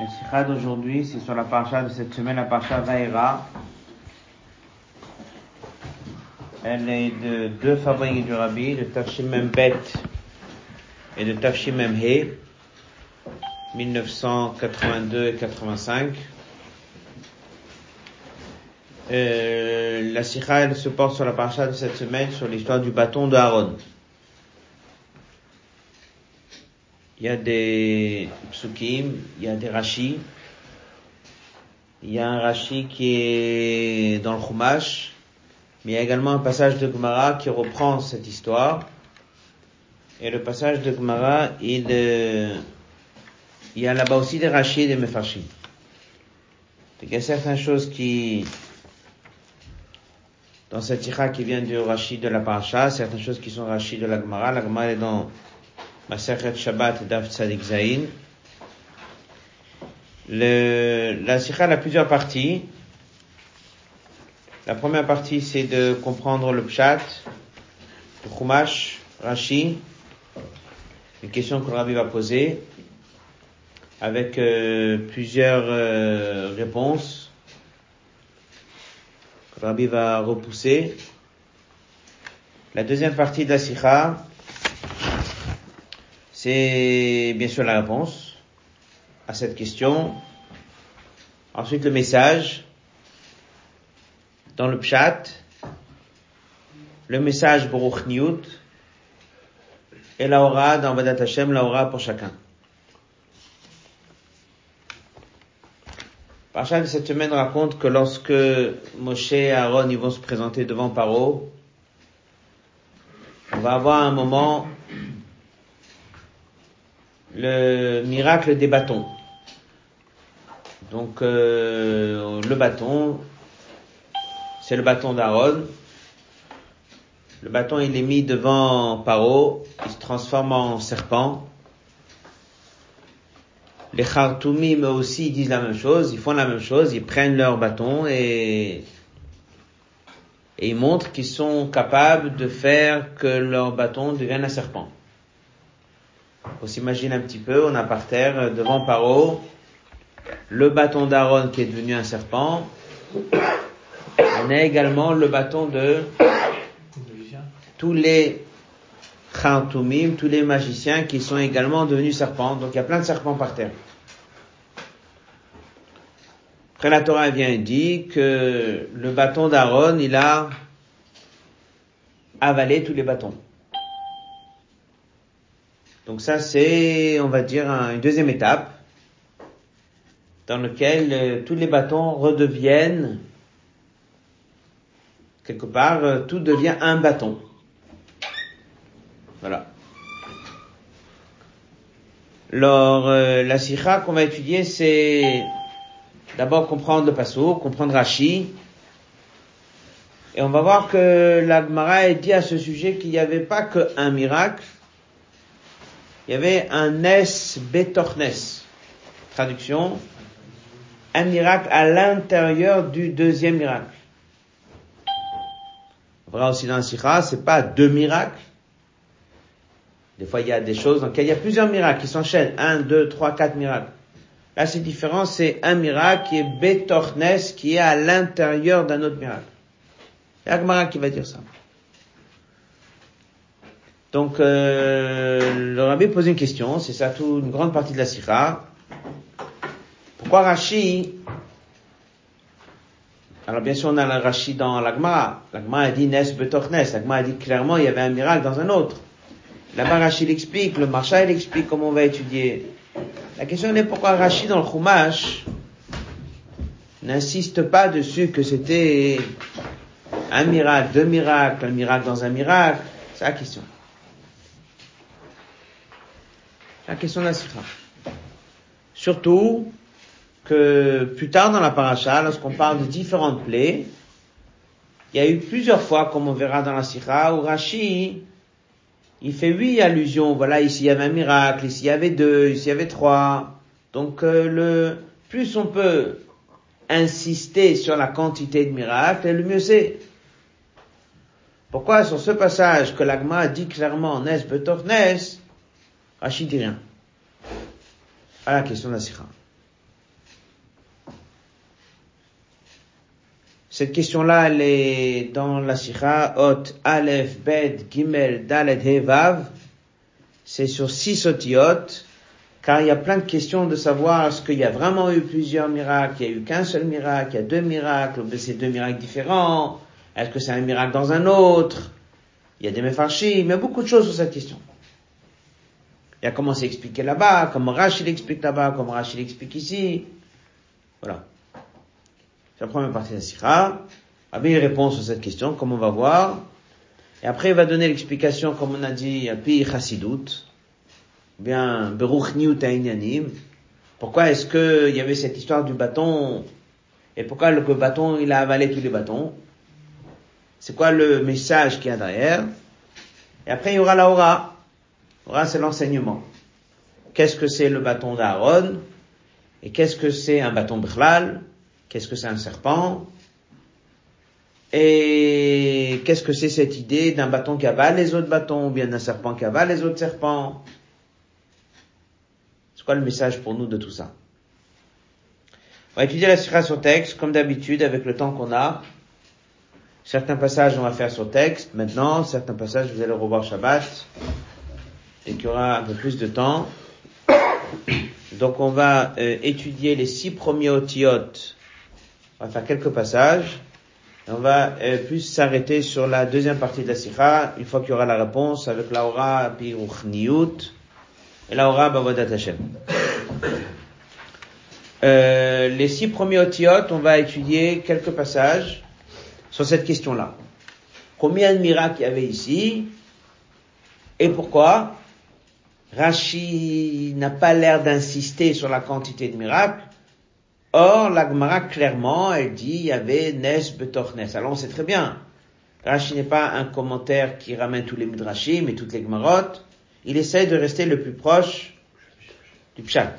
Le sikha d'aujourd'hui, c'est sur la parasha de cette semaine, la parasha Vaera. Elle est de deux fabriques du Rabbi, de Tafshim Bet et de Tafshim He, 1982 et 85. Euh, la sikha, elle se porte sur la parasha de cette semaine, sur l'histoire du bâton de Aaron. Il y a des psukim, il y a des rachis. Il y a un rachi qui est dans le Chumash, mais il y a également un passage de Gemara qui reprend cette histoire. Et le passage de Gemara, il, euh, y a là-bas aussi des rachis et des mefarshim. Il y a certaines choses qui, dans cette ira qui vient du rachi de la paracha, certaines choses qui sont rachis de la Gemara. La Gemara est dans Shabbat Daf Tzadik Zain. La sikha a plusieurs parties. La première partie, c'est de comprendre le pshat, le chumash, Rashi, une question que le Rabbi va poser, avec euh, plusieurs euh, réponses que le Rabbi va repousser. La deuxième partie de la sikha, c'est bien sûr la réponse à cette question. Ensuite, le message dans le chat, le message Baruch Niyut et la aura dans Vadat Hashem, la aura pour chacun. Parcha de cette semaine raconte que lorsque Moshe et Aaron vont se présenter devant Paro, on va avoir un moment le miracle des bâtons. Donc euh, le bâton, c'est le bâton d'Aaron. Le bâton il est mis devant Paro, il se transforme en serpent. Les Khartoumim aussi disent la même chose, ils font la même chose, ils prennent leur bâton et, et ils montrent qu'ils sont capables de faire que leur bâton devienne un serpent. On s'imagine un petit peu, on a par terre, euh, devant Paro, le bâton d'Aaron qui est devenu un serpent. On a également le bâton de tous les Khantoumim, tous les magiciens qui sont également devenus serpents. Donc il y a plein de serpents par terre. Après la Torah vient et dit que le bâton d'Aaron, il a avalé tous les bâtons. Donc ça, c'est, on va dire, une deuxième étape dans laquelle euh, tous les bâtons redeviennent, quelque part, euh, tout devient un bâton. Voilà. Alors, euh, la sikha qu'on va étudier, c'est d'abord comprendre le passo, comprendre Rashi, et on va voir que la Gemara dit à ce sujet qu'il n'y avait pas qu'un miracle, il y avait un Nes Betornes. Traduction, un miracle à l'intérieur du deuxième miracle. Vrai aussi dans Sikha, c'est pas deux miracles. Des fois, il y a des choses dans lesquelles il y a plusieurs miracles qui s'enchaînent. Un, deux, trois, quatre miracles. Là, c'est différent, c'est un miracle qui est Betornes, qui est à l'intérieur d'un autre miracle. C'est Agmara qui va dire ça. Donc, euh, le rabbi pose une question, c'est ça tout une grande partie de la sira. Pourquoi Rashi Alors bien sûr, on a le Rashi dans l'Agma. L'Agma a dit Nes Betornes. L'Agma a dit clairement il y avait un miracle dans un autre. Là-bas, Rashi l'explique, le Marcha il explique comment on va étudier. La question est pourquoi Rashi dans le Chumash n'insiste pas dessus que c'était un miracle, deux miracles, un miracle dans un miracle? C'est la question. La question de la sikha. Surtout que plus tard dans la paracha, lorsqu'on parle de différentes plaies, il y a eu plusieurs fois, comme on verra dans la sikha, où Rashi, il fait huit allusions. Voilà, ici il y avait un miracle, ici il y avait deux, ici il y avait trois. Donc euh, le plus on peut insister sur la quantité de miracles, le mieux c'est. Pourquoi sur ce passage que l'agma dit clairement Nes, Rachid dit rien. à la question de la sikha. Cette question-là, elle est dans la sikha, Ot, Aleph, Bed, Gimel, Dalet, Hevav. C'est sur six otiot, car il y a plein de questions de savoir est-ce qu'il y a vraiment eu plusieurs miracles, il y a eu qu'un seul miracle, il y a deux miracles, ou c'est deux miracles différents, est-ce que c'est un miracle dans un autre, il y a des méfarchis, il y a beaucoup de choses sur cette question. Il a comment c'est expliqué là-bas, comment Rachid explique là-bas, comment Rachid explique ici. Voilà. C'est la première partie de la Sikha. Rabbi répond sur cette question, comme on va voir. Et après, il va donner l'explication, comme on a dit, à Pi Chassidut bien Beruch Inyanim. Pourquoi est-ce qu'il y avait cette histoire du bâton? Et pourquoi le bâton il a avalé tous les bâtons? C'est quoi le message qu'il y a derrière? Et après il y aura la aura. Aura c'est l'enseignement. Qu'est-ce que c'est le bâton d'Aaron Et qu'est-ce que c'est un bâton Bichlal? Qu'est-ce que c'est un serpent? Et qu'est-ce que c'est cette idée d'un bâton qui avale les autres bâtons ou bien d'un serpent qui avale les autres serpents? C'est quoi le message pour nous de tout ça? On va étudier la sira sur texte, comme d'habitude, avec le temps qu'on a. Certains passages, on va faire sur texte maintenant. Certains passages, vous allez revoir Shabbat. Et qu'il y aura un peu plus de temps. Donc, on va euh, étudier les six premiers otiotes. On va faire quelques passages. Et on va euh, plus s'arrêter sur la deuxième partie de la sira, une fois qu'il y aura la réponse avec l'aura puis et la aura Bavodat Hashem. Euh, les six premiers otiotes, on va étudier quelques passages sur cette question-là. Combien de miracles il y avait ici et pourquoi? Rashi n'a pas l'air d'insister sur la quantité de miracles. Or, l'Agmara, clairement, elle dit il y avait Nes Betornes. Alors, on sait très bien. Rashi n'est pas un commentaire qui ramène tous les midrashim et toutes les Gmarot il essaie de rester le plus proche du pshat.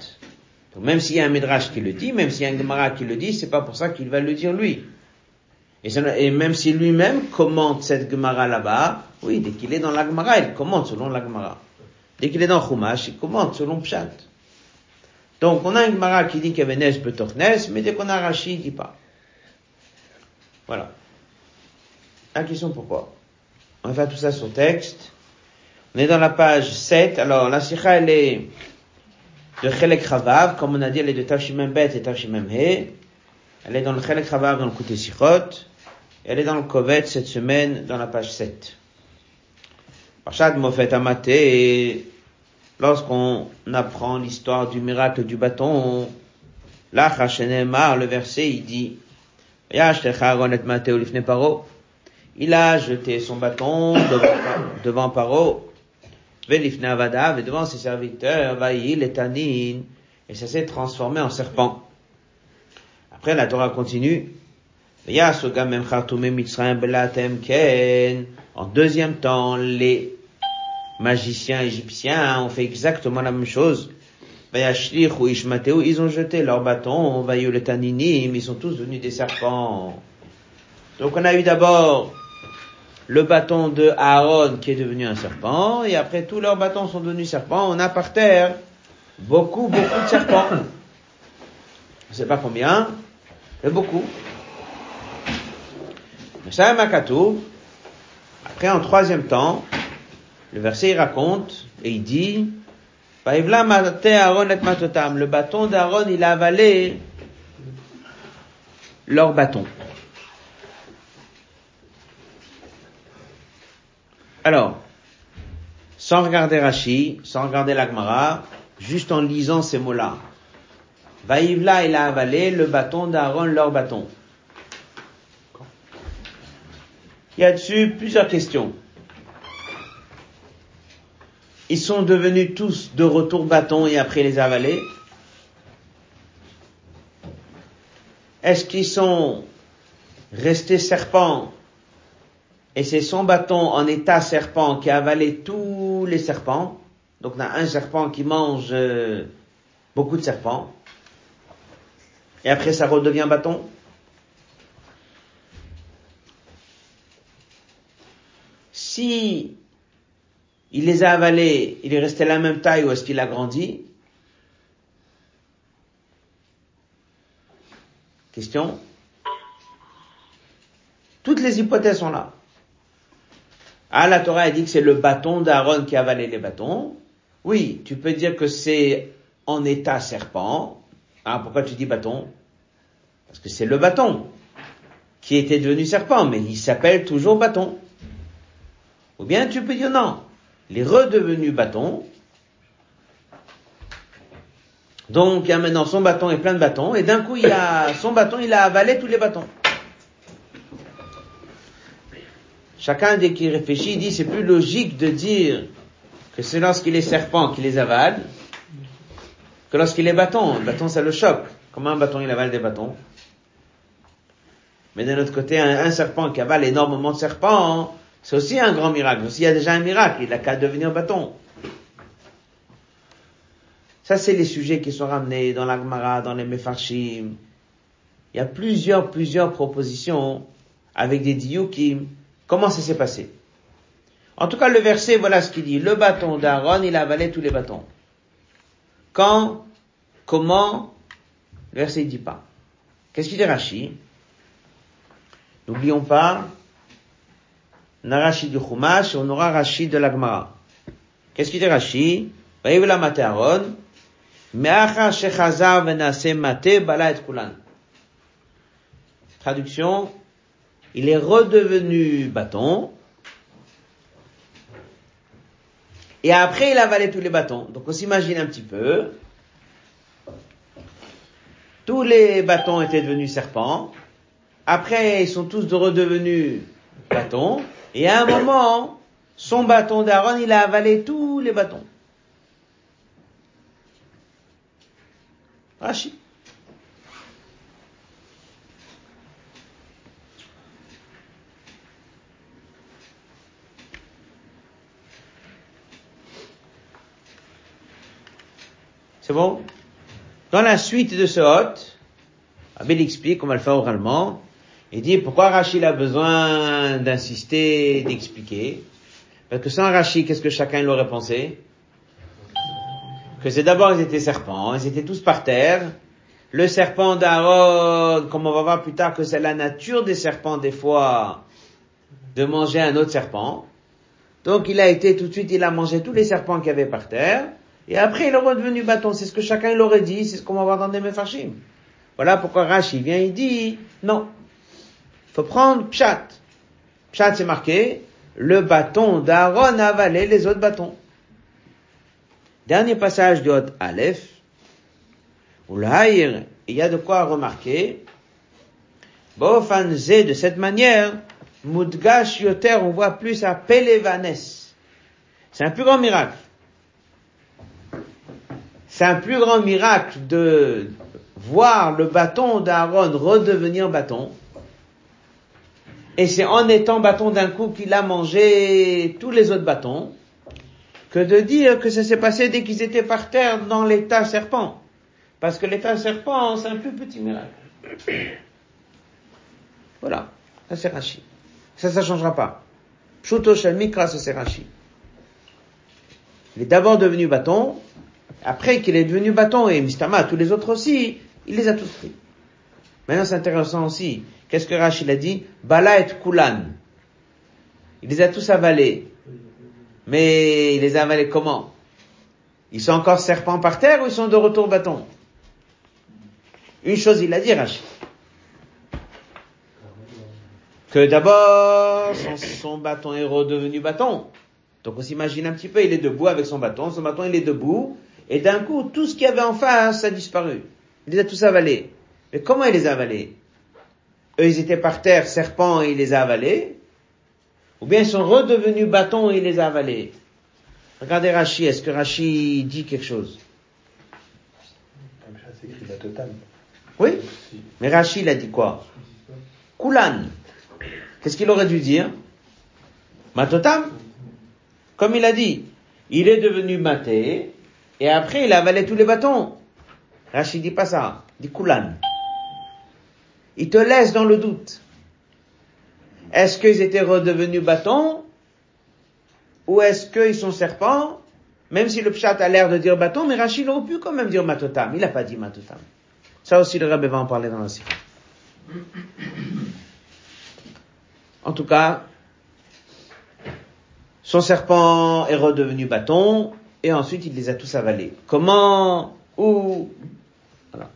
Donc même s'il y a un midrash qui le dit, même s'il y a un gemara qui le dit, c'est pas pour ça qu'il va le dire lui. Et, même si lui-même commente cette gemara là-bas, oui, dès qu'il est dans la gemara, il commente selon la gemara. Dès qu'il est dans Chumash, il commente selon pshat. Donc on a un gemara qui dit qu'il y avait Nes Betornes, mais dès qu'on a Rashi, il dit pas. Voilà. La question pourquoi? On va faire tout ça sur texte. On est dans la page 7. Alors, la sikha, elle est de Chelek Chavav. Comme on a dit, elle est de Tafshimem Bet et Tafshimem He. Elle est dans le Chelek Chavav, dans le côté Sichot. Elle est dans le Kovet cette semaine, dans la page 7. Parshad Mofet Amate, lorsqu'on apprend l'histoire du miracle du bâton, là, le verset, il dit, il a jeté son bâton devant, devant Paro, et devant ses serviteurs, et ça s'est transformé en serpent. Après, la Torah continue. En deuxième temps, les magiciens égyptiens ont fait exactement la même chose. Ils ont jeté leur bâton, ils sont tous devenus des serpents. Donc on a eu d'abord le bâton de Aaron qui est devenu un serpent, et après tous leurs bâtons sont devenus serpents, on a par terre beaucoup, beaucoup de serpents. Je ne sais pas combien, mais beaucoup. Mais ça, Makatou, après en troisième temps, le verset il raconte, et il dit, le bâton d'Aaron, il a avalé leur bâton. Alors, sans regarder Rashi, sans regarder l'Agmara, juste en lisant ces mots-là. Vaïvla, il a avalé le bâton d'Aaron, leur bâton. Il y a dessus plusieurs questions. Ils sont devenus tous de retour bâton et après les avaler. Est-ce qu'ils sont restés serpents et c'est son bâton en état serpent qui a avalé tous les serpents? Donc on a un serpent qui mange euh, beaucoup de serpents. Et après ça redevient bâton? si il les a avalés, il est resté la même taille ou est-ce qu'il a grandi? Question Toutes les hypothèses sont là. Ah, la Torah a dit que c'est le bâton d'Aaron qui a avalé les bâtons. Oui, tu peux dire que c'est en état serpent. Ah, pourquoi tu dis bâton? Parce que c'est le bâton qui était devenu serpent, mais il s'appelle toujours bâton. Ou bien tu peux dire non, il est redevenu bâton. Donc il y a maintenant son bâton et plein de bâtons, et d'un coup il a son bâton, il a avalé tous les bâtons. Chacun dès qu'il réfléchit, il dit c'est plus logique de dire que c'est lorsqu'il est serpent qu'il les avale, que lorsqu'il est bâton. Le bâton ça le choque. Comment un bâton il avale des bâtons? Mais d'un autre côté, un, serpent qui avale énormément de serpents, c'est aussi un grand miracle. S'il y a déjà un miracle, il n'a qu'à devenir bâton. Ça, c'est les sujets qui sont ramenés dans l'Agmara, dans les Mefarshim. Il y a plusieurs, plusieurs propositions avec des diukim. Comment ça s'est passé? En tout cas, le verset, voilà ce qu'il dit. Le bâton d'Aaron, il a avalé tous les bâtons. Quand Comment Le verset ne dit pas. Qu'est-ce qu'il dit Rashi? N'oublions pas on a du Chumash on aura Rashi de l'Agmara. Qu'est-ce qu'il dit Rashi la mate Aaron, Traduction, il est redevenu bâton, et après il a avalé tous les bâtons. Donc on s'imagine un petit peu, tous les bâtons étaient devenus serpents, après ils sont tous redevenus bâtons, et à un moment, son bâton d'Aaron, il a avalé tous les bâtons. Rachi. C'est bon? Dans la suite de ce hôte, Abel explique, on va le faire oralement, il dit pourquoi Rachid a besoin d'insister, d'expliquer? Parce que sans Rachid, qu'est-ce que chacun l'aurait pensé? Que c'est d'abord ils étaient serpents, ils étaient tous par terre. Le serpent d'Aaron, comme on va voir plus tard que c'est la nature des serpents des fois de manger un autre serpent. Donc il a été tout de suite, il a mangé tous les serpents qu'il y avait par terre. Et après il est redevenu bâton. C'est ce que chacun l'aurait dit, c'est ce qu'on va voir dans des Mephashim. Voilà pourquoi Rachid vient, il dit, non, faut prendre Pshat. Pshat, c'est marqué, le bâton d'Aaron a avalé les autres bâtons. Dernier passage du Hot Aleph, où il y a de quoi remarquer, Bofanze, de cette manière, Mudgash Yoter, on voit plus à Pelevanes. C'est un plus grand miracle. C'est un plus grand miracle de voir le bâton d'Aaron redevenir bâton et c'est en étant bâton d'un coup qu'il a mangé tous les autres bâtons, que de dire que ça s'est passé dès qu'ils étaient par terre dans l'état serpent. Parce que l'état serpent, c'est un plus petit miracle. Voilà. Ça c'est Rashi. Ça, ça changera pas. Pshuto Mikra, ça c'est. Il est d'abord devenu bâton, après qu'il est devenu bâton, et Mistama, tous les autres aussi, il les a tous pris. Maintenant, c'est intéressant aussi. Qu'est-ce que Rachid a dit Bala et Kulan. Il les a tous avalés. Mais il les a avalés comment Ils sont encore serpents par terre ou ils sont de retour bâton Une chose, il a dit, Rachid. Que d'abord, son, bâton est redevenu bâton. Donc on s'imagine un petit peu, il est debout avec son bâton, son bâton il est debout, et d'un coup, tout ce qu'il y avait en face a disparu. Il les a tous avalés. Mais comment il les a avalés eux ils étaient par terre, serpents, et il les a avalés, ou bien ils sont redevenus bâtons et il les a avalés. Regardez Rachi, est-ce que Rachi dit quelque chose? Oui, mais Rachi il a dit quoi? Kulan. Qu'est-ce qu'il aurait dû dire? Matotam Comme il a dit, il est devenu maté, et après il a avalé tous les bâtons. Rachi dit pas ça, dit Kulan. Il te laisse dans le doute. Est-ce qu'ils étaient redevenus bâtons ou est-ce qu'ils sont serpents? Même si le pshat a l'air de dire bâton, mais Rachid aurait pu quand même dire matotam. Il n'a pas dit matotam. Ça aussi, le rabbi va en parler dans la série. En tout cas, son serpent est redevenu bâton, et ensuite il les a tous avalés. Comment? Où? Voilà.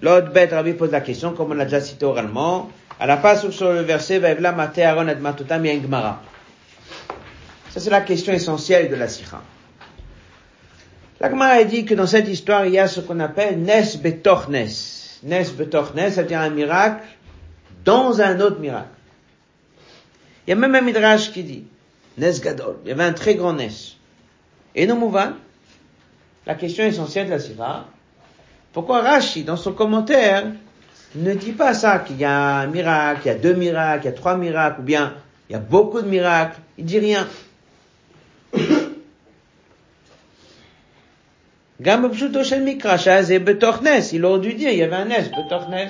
L'autre bête, Rabbi pose la question, comme on l'a déjà cité oralement, à la passe sur le verset, Vaevla Mate Aaron et Matutam Gemara. Ça c'est la question essentielle de la Sikha. La Gemara dit que dans cette histoire, il y a ce qu'on appelle Nes Betor Nes. Nes Betor Nes, ça veut dire un miracle dans un autre miracle. Il y a même un midrash qui dit, Nes Gadol, il y avait un très grand Nes. Et nous Mouvan, la question essentielle de la Sira, pourquoi Rashi, dans son commentaire, ne dit pas ça, qu'il y a un miracle, il y a deux miracles, il y a trois miracles, ou bien il y a beaucoup de miracles, il dit rien. Gam Mikra, il aurait dû dire, il y avait un Nes, Betornes.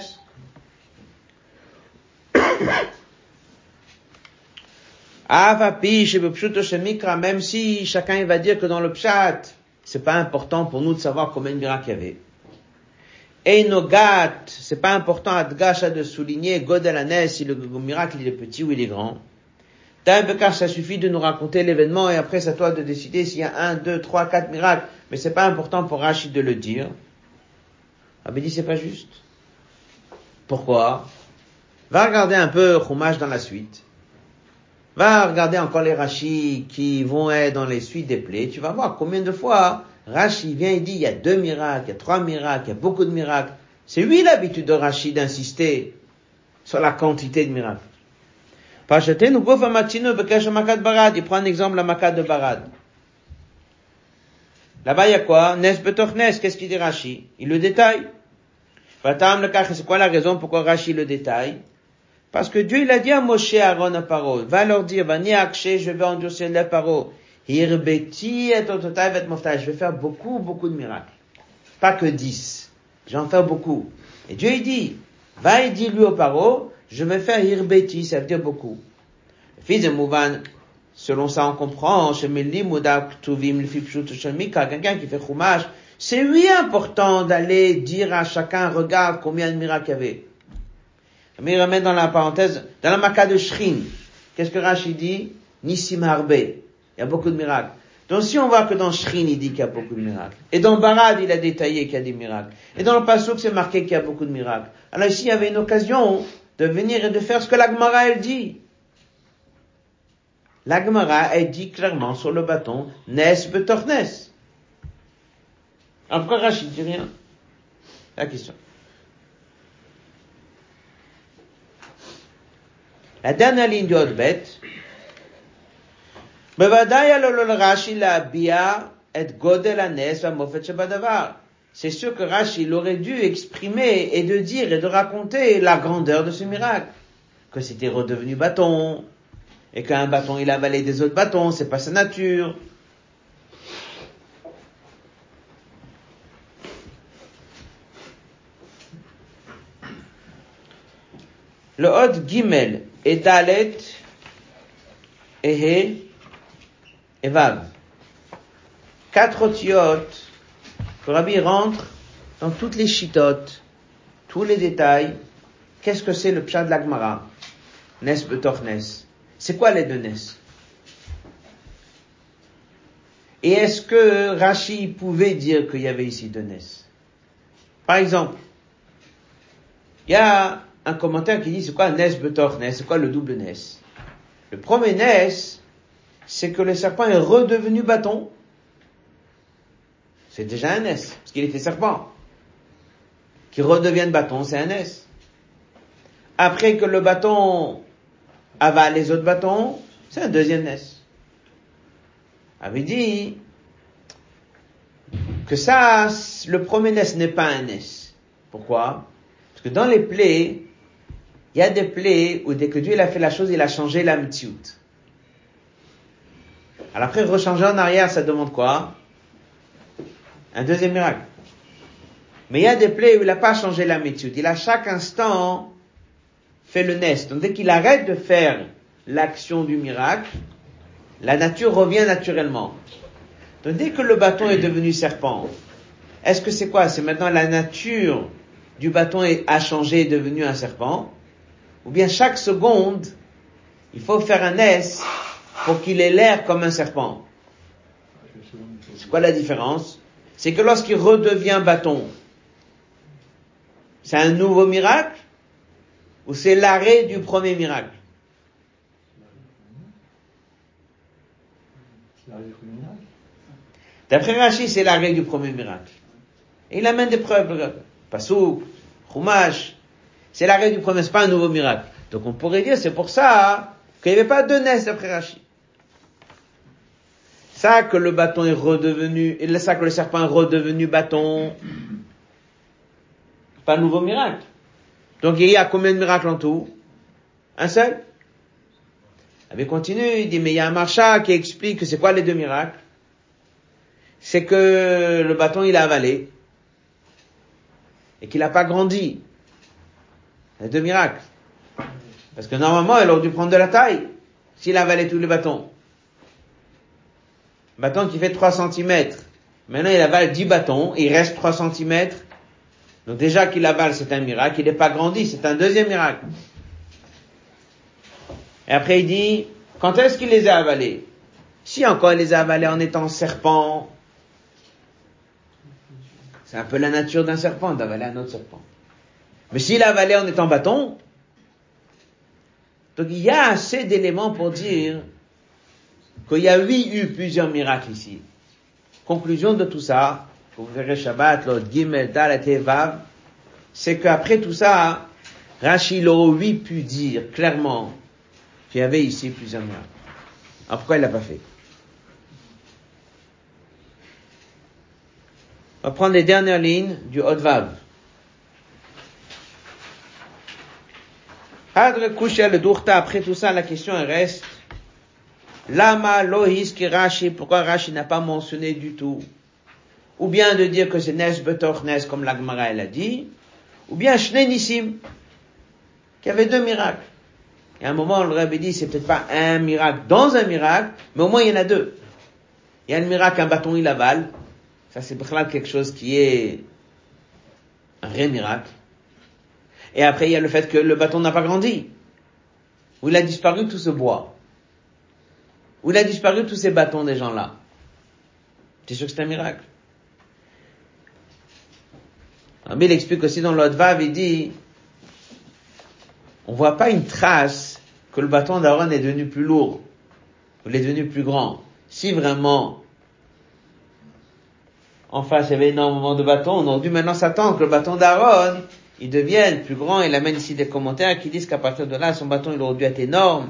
même si chacun va dire que dans le pshat, c'est pas important pour nous de savoir combien de miracles il y avait. Einogat, c'est pas important à Dgasha de souligner Godelanes si le miracle il est petit ou il est grand. Bekar, ça suffit de nous raconter l'événement et après c'est à toi de décider s'il y a un, deux, trois, quatre miracles. Mais c'est pas important pour Rachid de le dire. Ah dit c'est pas juste. Pourquoi? Va regarder un peu Chumash dans la suite. Va regarder encore les Rachis qui vont être dans les suites des plaies. Tu vas voir combien de fois Rashi vient et dit il y a deux miracles, il y a trois miracles, il y a beaucoup de miracles. C'est lui l'habitude de Rashi d'insister sur la quantité de miracles. Il prend un exemple, la Makat de Barad. Là-bas, il y a quoi? Nes nes. Qu'est-ce qu'il dit Rashi? Il le détaille. C'est quoi la raison pourquoi Rashi le détaille? Parce que Dieu, il a dit à Moshe, Aaron, à Paro, va leur dire, va ni je vais endurcir les Paro. Je vais faire beaucoup, beaucoup de miracles. Pas que dix. J'en fais beaucoup. Et Dieu, il dit, va et dis lui au Paro, je vais faire hirbeti, ça veut dire beaucoup. Le fils de Mouvan, selon ça on comprend, quelqu'un qui fait chumash, c'est lui important d'aller dire à chacun, regarde combien de miracles il y avait. Mais il remet dans la parenthèse, dans la maca de Shrin, qu'est-ce que Rashi dit? Nissim Harbe. Il y a beaucoup de miracles. Donc si on voit que dans Shrin, il dit qu'il y a beaucoup de miracles. Et dans Barad, il a détaillé qu'il y a des miracles. Et dans le Pasuk, c'est marqué qu'il y a beaucoup de miracles. Alors ici, il y avait une occasion de venir et de faire ce que la Gemara, elle dit. La Gemara, elle dit clairement sur le bâton, Nes betornes. Alors pourquoi Rachid dit rien? La question. La dernière ligne du Hotbet, c'est sûr que Rashi aurait dû exprimer et de dire et de raconter la grandeur de ce miracle. Que c'était redevenu bâton, et qu'un bâton il a avalé des autres bâtons, c'est pas sa nature. Le Hod Gimel et Dalet et et Vav. Quatre otiotes le Rabbi rentre dans toutes les chitotes, tous les détails. Qu'est-ce que c'est le pshat de l'Agmara? Nes. C'est quoi les deux nes? Et est-ce que Rashi pouvait dire qu'il y avait ici deux nes? Par exemple, il y a un commentaire qui dit c'est quoi nes? C'est quoi le double nes? Le premier nes, c'est que le serpent est redevenu bâton c'est déjà un S, parce qu'il était serpent. Qui redevienne bâton, c'est un S. Après que le bâton avale les autres bâtons, c'est un deuxième S. Avait dit que ça, le premier S n'est pas un S. Pourquoi? Parce que dans les plaies, il y a des plaies où dès que Dieu a fait la chose, il a changé la. Alors après, rechanger en arrière, ça demande quoi? Un deuxième miracle. Mais il y a des plaies où il n'a pas changé la méthode. Il a chaque instant fait le nest. Donc dès qu'il arrête de faire l'action du miracle, la nature revient naturellement. Donc dès que le bâton est devenu serpent, est-ce que c'est quoi? C'est maintenant la nature du bâton a changé et est devenu un serpent, ou bien chaque seconde, il faut faire un S pour qu'il ait l'air comme un serpent. C'est quoi la différence? C'est que lorsqu'il redevient bâton, c'est un nouveau miracle ou c'est l'arrêt du premier miracle? D'après Rashi, c'est l'arrêt du premier miracle. Et il amène des preuves. Pasouk, Chumash, c'est l'arrêt du premier, c'est pas un nouveau miracle. Donc on pourrait dire, c'est pour ça qu'il n'y avait pas de naisse d'après Rashi. Ça que le bâton est redevenu, et ça que le serpent est redevenu bâton, pas nouveau miracle. Donc il y a combien de miracles en tout? Un seul? Il continue, il dit, mais il y a un marcha qui explique que c'est quoi les deux miracles? C'est que le bâton il a avalé et qu'il n'a pas grandi. Les deux miracles. Parce que normalement, il aurait dû prendre de la taille s'il avalait tous les bâtons. Bâton qui fait 3 cm. Maintenant, il avale 10 bâtons, il reste 3 cm. Donc déjà qu'il avale, c'est un miracle. Il n'est pas grandi, c'est un deuxième miracle. Et après, il dit, quand est-ce qu'il les a avalés? Si encore il les a avalés en étant serpent, c'est un peu la nature d'un serpent d'avaler un autre serpent. Mais s'il a avalé en étant bâton, donc il y a assez d'éléments pour dire qu'il y a eu plusieurs miracles ici. Conclusion de tout ça, vous verrez Shabbat, l'autre Gimel, et Vav, c'est qu'après tout ça, Rachid oui pu dire clairement qu'il y avait ici plusieurs miracles. Alors pourquoi il l'a pas fait? On va prendre les dernières lignes du Haut-Vav. Adre le après tout ça, la question reste, Lama Lohis qui Rashi, pourquoi Rashi n'a pas mentionné du tout? Ou bien de dire que c'est Nes Betoch Nes, comme l'Agmara elle a dit, ou bien Shnenissim, qui avait deux miracles. Et à un moment, le Rabbi dit, c'est peut-être pas un miracle dans un miracle, mais au moins il y en a deux. Il y a le miracle, un bâton il avale, ça, c'est quelque chose qui est un vrai miracle. Et après, il y a le fait que le bâton n'a pas grandi. Où il a disparu tout ce bois. Où il a disparu tous ces bâtons des gens-là. C'est sûr que c'est un miracle? Mais il explique aussi dans l'autre vav, il dit, on voit pas une trace que le bâton d'Aaron est devenu plus lourd, ou il est devenu plus grand. Si vraiment en face, il y avait énormément de bâtons. On aurait dû maintenant s'attendre que le bâton d'Aaron, il devienne plus grand. Il amène ici des commentaires qui disent qu'à partir de là, son bâton, il aurait dû être énorme.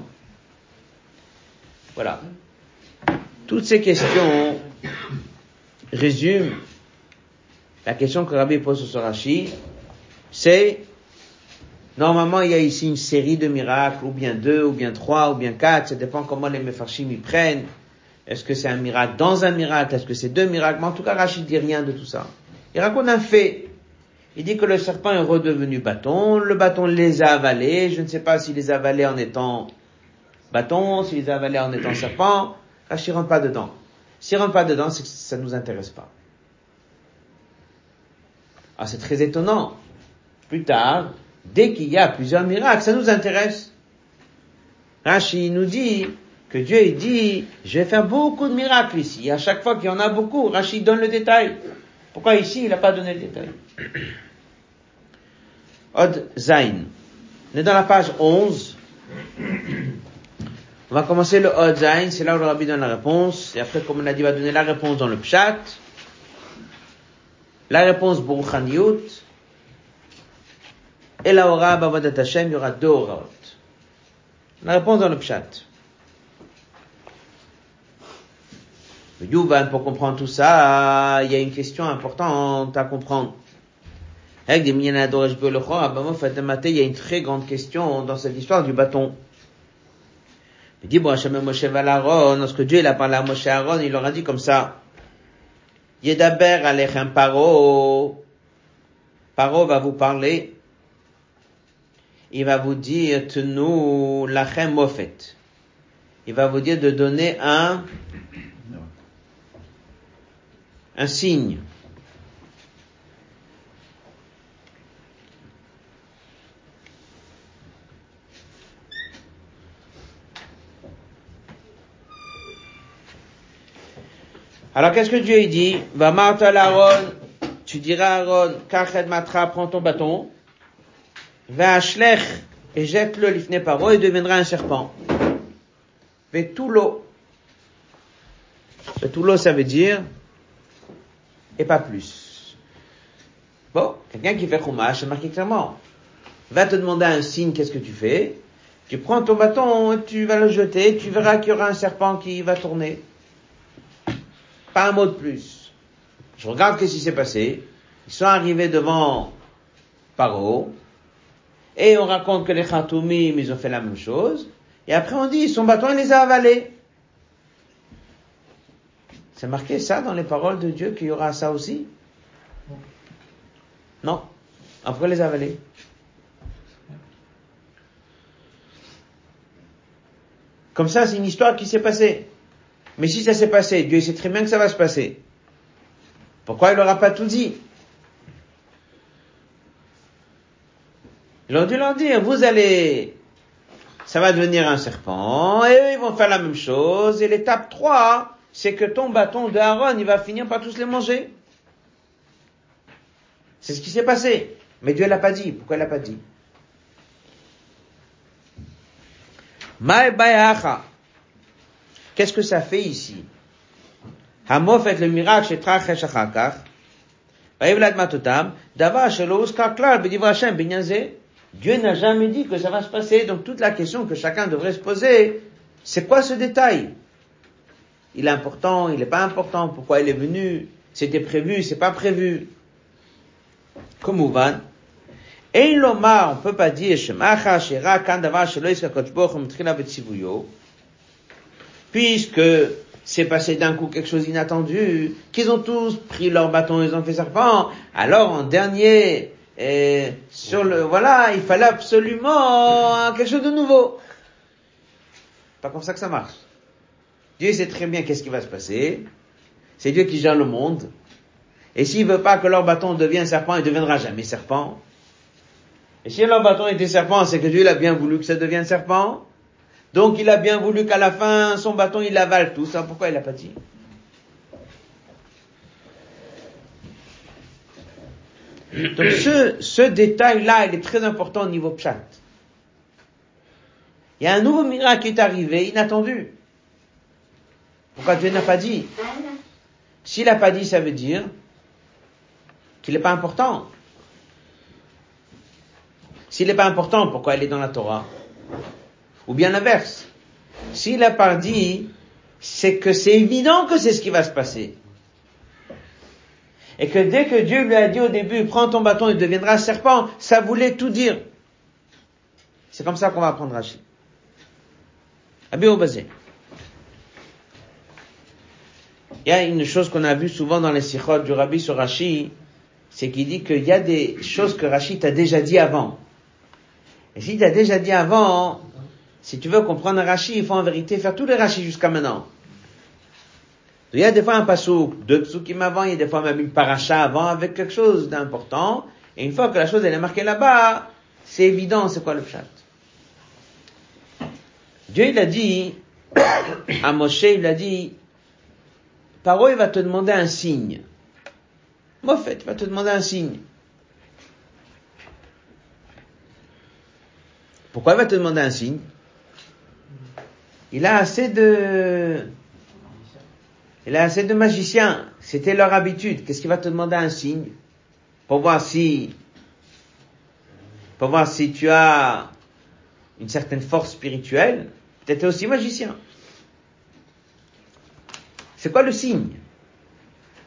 Voilà. Toutes ces questions résument la question que Rabbi pose sur Rashi. C'est, normalement, il y a ici une série de miracles, ou bien deux, ou bien trois, ou bien quatre. Ça dépend comment les Mefarshim y prennent. Est-ce que c'est un miracle dans un miracle? Est-ce que c'est deux miracles? Mais en tout cas, Rachid dit rien de tout ça. Il raconte un fait. Il dit que le serpent est redevenu bâton, le bâton les a avalés, je ne sais pas s'il les a avalés en étant bâton, s'il les en étant serpent, Rachid rentre pas dedans. S'il rentre pas dedans, c'est que ça nous intéresse pas. Ah, c'est très étonnant. Plus tard, dès qu'il y a plusieurs miracles, ça nous intéresse. Rachid nous dit, que Dieu dit, je vais faire beaucoup de miracles ici. à chaque fois qu'il y en a beaucoup, Rachid donne le détail. Pourquoi ici il n'a pas donné le détail? Od Zain. On est dans la page 11. On va commencer le Zain, c'est là où le rabbi donne la réponse. Et après, comme on a dit, il va donner la réponse dans le Pshat. La réponse Bourchaniyut. Et la Ora Bavadat Hashem, il y aura deux Oraot. La réponse dans le Pshat. Yuvan, pour comprendre tout ça, il y a une question importante à comprendre. Il y a une très grande question dans cette histoire du bâton. Il dit, bon, Moshe lorsque Dieu il a parlé à Moshe Aaron, il leur a dit comme ça. Yedaber alechem paro. Paro va vous parler. Il va vous dire, nous lachem mofet. Il va vous dire de donner un un signe. Alors qu'est-ce que Dieu dit? Va Martha Aaron, tu diras à Aaron, Kached Matra, prends ton bâton, va à Shlech et jette-le l'ifne paro et deviendra un serpent. L'eau. Tout l'eau, ça veut dire et pas plus. Bon, quelqu'un qui fait chumash, c'est marqué clairement. Va te demander un signe, qu'est-ce que tu fais? Tu prends ton bâton, tu vas le jeter, tu verras qu'il y aura un serpent qui va tourner. Pas un mot de plus. Je regarde qu'est-ce qui s'est passé. Ils sont arrivés devant Paro, et on raconte que les Khatoumim, ils ont fait la même chose. Et après on dit, son bâton, il les a avalés. C'est marqué ça dans les paroles de Dieu qu'il y aura ça aussi? Non. Après les avaler Comme ça, c'est une histoire qui s'est passée. Mais si ça s'est passé, Dieu sait très bien que ça va se passer. Pourquoi il n'aura pas tout dit Ils ont dû leur dire, vous allez, ça va devenir un serpent, et eux, ils vont faire la même chose, et l'étape 3, c'est que ton bâton de Aaron, il va finir par tous les manger. C'est ce qui s'est passé. Mais Dieu l'a pas dit. Pourquoi il l'a pas dit? Qu'est-ce que ça fait ici? fait le miracle chez Dieu n'a jamais dit que ça va se passer. Donc toute la question que chacun devrait se poser, c'est quoi ce détail? Il est important, il n'est pas important, pourquoi il est venu, c'était prévu, c'est pas prévu. Comme Ouvan. Et l'Omar, on peut pas dire, puisque c'est passé d'un coup quelque chose d'inattendu, qu'ils ont tous pris leur bâton, ils ont fait serpent, alors en dernier, et sur le, voilà, il fallait absolument quelque chose de nouveau. Pas comme ça que ça marche. Dieu sait très bien qu'est-ce qui va se passer. C'est Dieu qui gère le monde. Et s'il veut pas que leur bâton devienne serpent, il deviendra jamais serpent. Et si leur bâton était serpent, c'est que Dieu a bien voulu que ça devienne serpent. Donc il a bien voulu qu'à la fin, son bâton, il avale tout ça. Pourquoi il l'a pas dit? Donc ce, détail-là, il est très important au niveau chat. Il y a un nouveau miracle qui est arrivé, inattendu. Pourquoi Dieu n'a pas dit? S'il n'a pas dit, ça veut dire qu'il n'est pas important. S'il n'est pas important, pourquoi il est dans la Torah? Ou bien l'inverse. S'il n'a pas dit, c'est que c'est évident que c'est ce qui va se passer. Et que dès que Dieu lui a dit au début, prends ton bâton, il deviendra serpent, ça voulait tout dire. C'est comme ça qu'on va apprendre Rachid. Abi basé. Il y a une chose qu'on a vu souvent dans les sikhot du rabbi sur Rashi, c'est qu'il dit qu'il y a des choses que Rashi t'a déjà dit avant. Et si t'a déjà dit avant, si tu veux comprendre Rashi, il faut en vérité faire tous les Rashi jusqu'à maintenant. Il y a des fois un pasouk, deux psukim avant, il y a des fois même une paracha avant avec quelque chose d'important. Et une fois que la chose est marquée là-bas, c'est évident c'est quoi le chat. Dieu il a dit, à Moshe il a dit, Paro, il va te demander un signe. il va te demander un signe. Pourquoi il va te demander un signe? Il a assez de... Il a assez de magiciens. C'était leur habitude. Qu'est-ce qu'il va te demander un signe Pour voir si... Pour voir si tu as une certaine force spirituelle? Peut-être aussi magicien. C'est quoi le signe?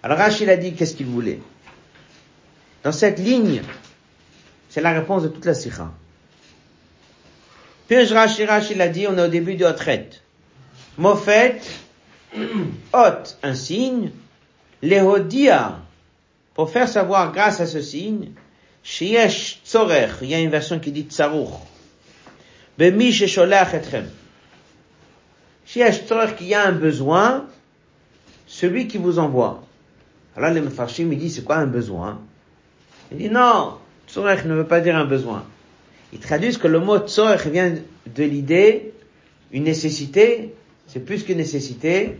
Alors Rachid a dit qu'est-ce qu'il voulait? Dans cette ligne, c'est la réponse de toute la sikha. Puis Rachid, Rachid a dit, on est au début de Otret. Mofet, Hot, un signe, Lehodia, pour faire savoir grâce à ce signe, Shiesh Tzorer, il y a une version qui dit Tsaruch, Bemi Shesholach Etrem. Shiesh Tzorer, qu'il y a un besoin, celui qui vous envoie. Alors les Mefarshim, il dit, c'est quoi un besoin? Il dit, non, tzorech ne veut pas dire un besoin. Ils traduisent que le mot tzorech vient de l'idée, une nécessité, c'est plus qu'une nécessité,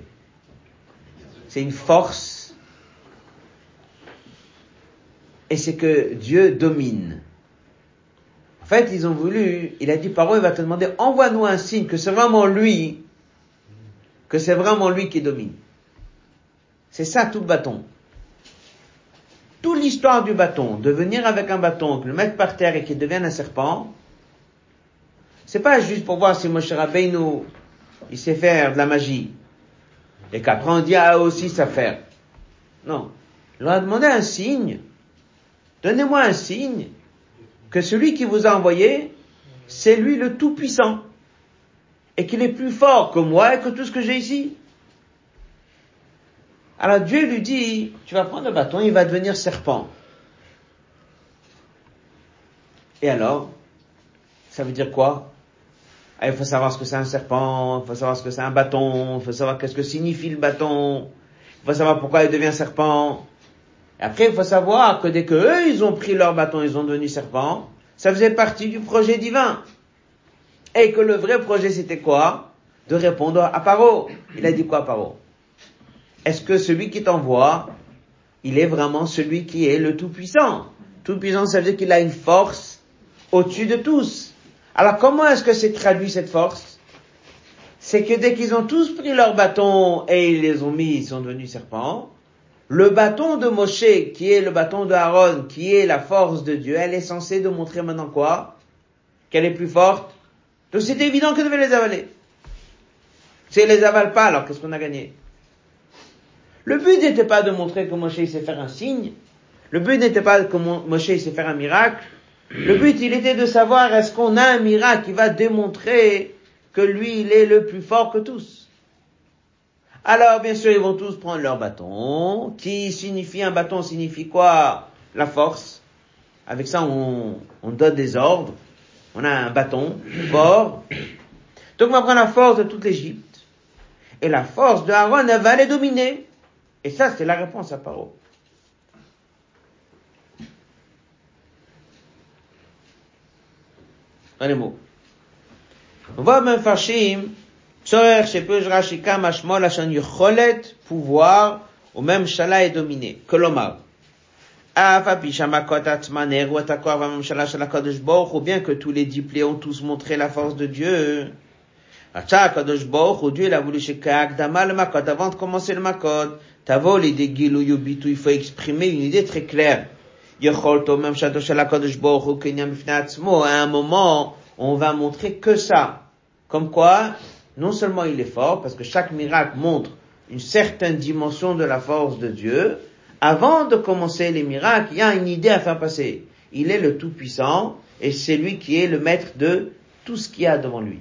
c'est une force, et c'est que Dieu domine. En fait, ils ont voulu, il a dit, Paro, il va te demander, envoie-nous un signe que c'est vraiment lui, que c'est vraiment lui qui domine. C'est ça tout bâton. Toute l'histoire du bâton, de venir avec un bâton, de le mettre par terre et qu'il devienne un serpent, c'est pas juste pour voir si Moshe Rabbeinu, il sait faire de la magie. Et qu'après on dit, ah aussi ça faire. Non. Il leur a demandé un signe. Donnez-moi un signe que celui qui vous a envoyé, c'est lui le Tout-Puissant. Et qu'il est plus fort que moi et que tout ce que j'ai ici. Alors Dieu lui dit, tu vas prendre le bâton, il va devenir serpent. Et alors, ça veut dire quoi? Il faut savoir ce que c'est un serpent, il faut savoir ce que c'est un bâton, il faut savoir qu'est-ce que signifie le bâton, il faut savoir pourquoi il devient serpent. Et après, il faut savoir que dès que eux, ils ont pris leur bâton, ils ont devenu serpent, ça faisait partie du projet divin. Et que le vrai projet, c'était quoi? De répondre à Paro. Il a dit quoi, Paro? Est-ce que celui qui t'envoie, il est vraiment celui qui est le Tout-Puissant? Tout-Puissant, ça veut dire qu'il a une force au-dessus de tous. Alors comment est-ce que c'est traduit cette force? C'est que dès qu'ils ont tous pris leur bâton et ils les ont mis, ils sont devenus serpents, le bâton de Moshe, qui est le bâton de Aaron, qui est la force de Dieu, elle est censée de montrer maintenant quoi? Qu'elle est plus forte. Donc c'est évident que devait les avaler. Si elle les avale pas, alors qu'est-ce qu'on a gagné? Le but n'était pas de montrer que Moshe sait faire un signe. Le but n'était pas que Moshe sait faire un miracle. Le but, il était de savoir est-ce qu'on a un miracle qui va démontrer que lui, il est le plus fort que tous? Alors, bien sûr, ils vont tous prendre leur bâton, qui signifie, un bâton signifie quoi? La force. Avec ça, on, on donne des ordres. On a un bâton fort. Donc, on va prendre la force de toute l'Égypte. Et la force de Aaron, elle va les dominer. Et ça, c'est la réponse à Paro. Un mot. On voit même Farshim, Tsoer, Shepuj, Rashika, Mashmol, Hashan, Yucholet, pouvoir, ou même Shala est dominé. Que l'omar. Afa, Pishama, Kotat, Maner, ou Atakor, Vamam, Shala, Shala, Kodesh, Bor, ou bien que tous les dix plaies ont tous montré la force de Dieu. Dieu, il a voulu chez Kaakdama le Makot, avant de commencer le Makot. Tavol et Yubitu, il faut exprimer une idée très claire. Yecholto, même Shadosh Akadosh Baruch Kenyam à un moment, on va montrer que ça. Comme quoi, non seulement il est fort, parce que chaque miracle montre une certaine dimension de la force de Dieu, avant de commencer les miracles, il y a une idée à faire passer. Il est le Tout-Puissant et c'est lui qui est le maître de tout ce qu'il y a devant lui.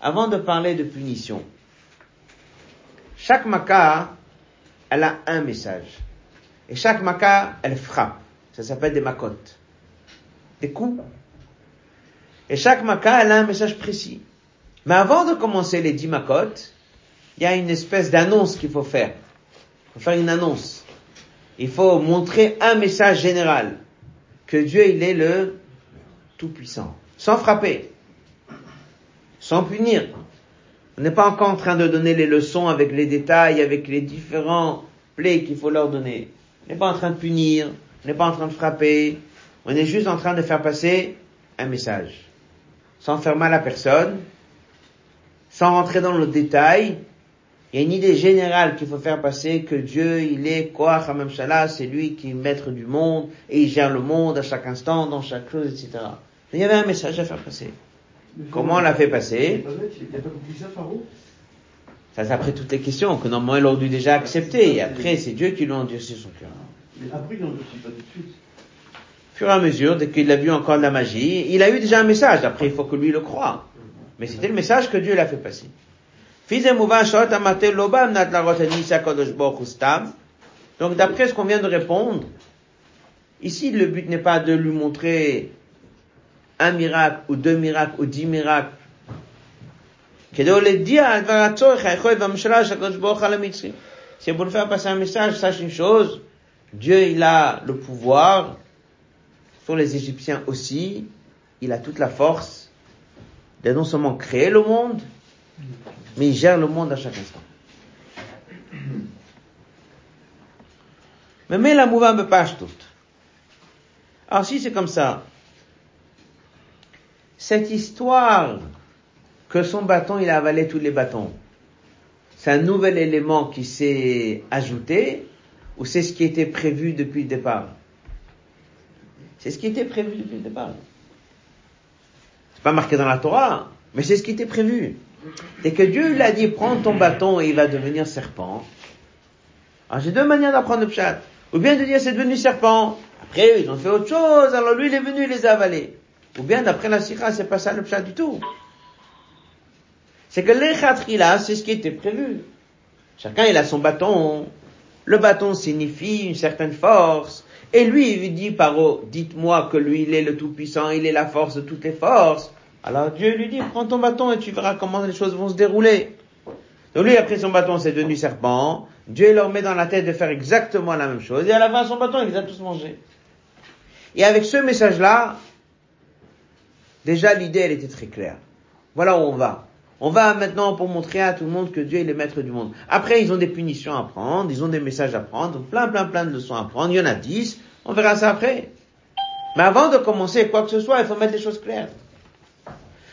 Avant de parler de punition, chaque maca, elle a un message. Et chaque maca, elle frappe. Ça s'appelle des macotes. Des coups. Et chaque maca, elle a un message précis. Mais avant de commencer les dix macotes, il y a une espèce d'annonce qu'il faut faire. Il faut faire une annonce. Il faut montrer un message général. Que Dieu, il est le Tout-Puissant sans frapper, sans punir. On n'est pas encore en train de donner les leçons avec les détails, avec les différents plaies qu'il faut leur donner. On n'est pas en train de punir, on n'est pas en train de frapper, on est juste en train de faire passer un message. Sans faire mal à personne, sans rentrer dans le détail, il y a une idée générale qu'il faut faire passer que Dieu, il est quoi, Shala, c'est lui qui est maître du monde, et il gère le monde à chaque instant, dans chaque chose, etc. Il y avait un message à faire passer. Comment on l'a fait passer ça, c'est après toutes les questions que normalement ils ont dû déjà accepter. Et après, c'est Dieu qui l'a endurci son cœur. Mais après, il pas tout de suite. Au fur et à mesure, dès qu'il a vu encore de la magie, il a eu déjà un message. Après, il faut que lui le croie. Mais c'était le message que Dieu l'a fait passer. Donc d'après ce qu'on vient de répondre, ici le but n'est pas de lui montrer un miracle, ou deux miracles, ou dix miracles. C'est pour nous faire passer un message, sache une chose, Dieu il a le pouvoir, sur les Égyptiens aussi, il a toute la force de non seulement créer le monde, Mais il gère le monde à chaque instant. Mais la mouvement me pâche toute. Alors si c'est comme ça, cette histoire que son bâton, il a avalé tous les bâtons, c'est un nouvel élément qui s'est ajouté ou c'est ce qui était prévu depuis le départ? C'est ce qui était prévu depuis le départ. C'est pas marqué dans la Torah, mais c'est ce qui était prévu. Dès que Dieu lui a dit prends ton bâton et il va devenir serpent. Alors j'ai deux manières d'apprendre le pshat. Ou bien de dire c'est devenu serpent. Après ils ont fait autre chose, alors lui il est venu, il les a avalés. Ou bien d'après la sikha, c'est pas ça le pshat du tout. C'est que là, c'est ce qui était prévu. Chacun il a son bâton. Le bâton signifie une certaine force. Et lui, il dit, Paro, dites-moi que lui, il est le Tout-Puissant, il est la force de toutes les forces. Alors Dieu lui dit, prends ton bâton et tu verras comment les choses vont se dérouler. Donc lui, après son bâton, c'est devenu serpent. Dieu leur met dans la tête de faire exactement la même chose. Et à la fin, son bâton, il les a tous mangés. Et avec ce message-là, déjà l'idée, elle était très claire. Voilà où on va. On va maintenant pour montrer à tout le monde que Dieu est le maître du monde. Après, ils ont des punitions à prendre, ils ont des messages à prendre, plein, plein, plein de leçons à prendre. Il y en a dix. On verra ça après. Mais avant de commencer quoi que ce soit, il faut mettre les choses claires.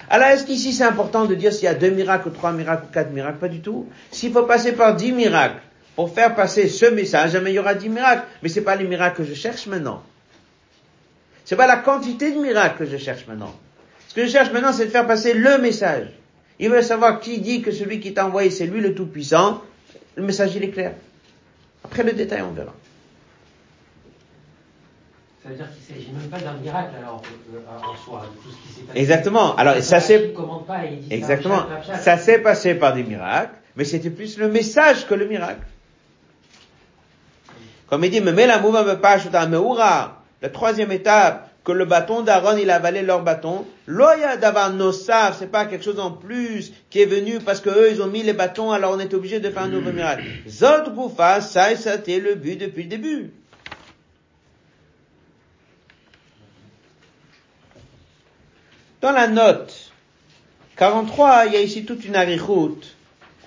Alors, est-ce qu'ici c'est important de dire s'il y a deux miracles, ou trois miracles, ou quatre miracles? Pas du tout. S'il faut passer par dix miracles pour faire passer ce message, mais il y aura dix miracles. Mais c'est pas les miracles que je cherche maintenant. C'est pas la quantité de miracles que je cherche maintenant. Ce que je cherche maintenant, c'est de faire passer le message. Il veut savoir qui dit que celui qui t'a envoyé, c'est lui le Tout-Puissant. Le message, il est clair. Après le détail, on verra. Ça veut dire qu'il ne s'agit même pas d'un miracle alors euh, en soi, de tout ce qui s'est passé. Exactement. Alors ça s'est exactement. Ça s'est passé par des miracles, mais c'était plus le message que le miracle. Comme il dit, met la me. La troisième étape, que le bâton d'Aaron, il avalé leur bâton. Loya d'avoir nosaf, c'est pas quelque chose en plus qui est venu parce que eux, ils ont mis les bâtons, alors on est obligé de faire un nouveau miracle. Zot goufa, ça, c'était le but depuis le début. Dans la note 43, il y a ici toute une arichoute.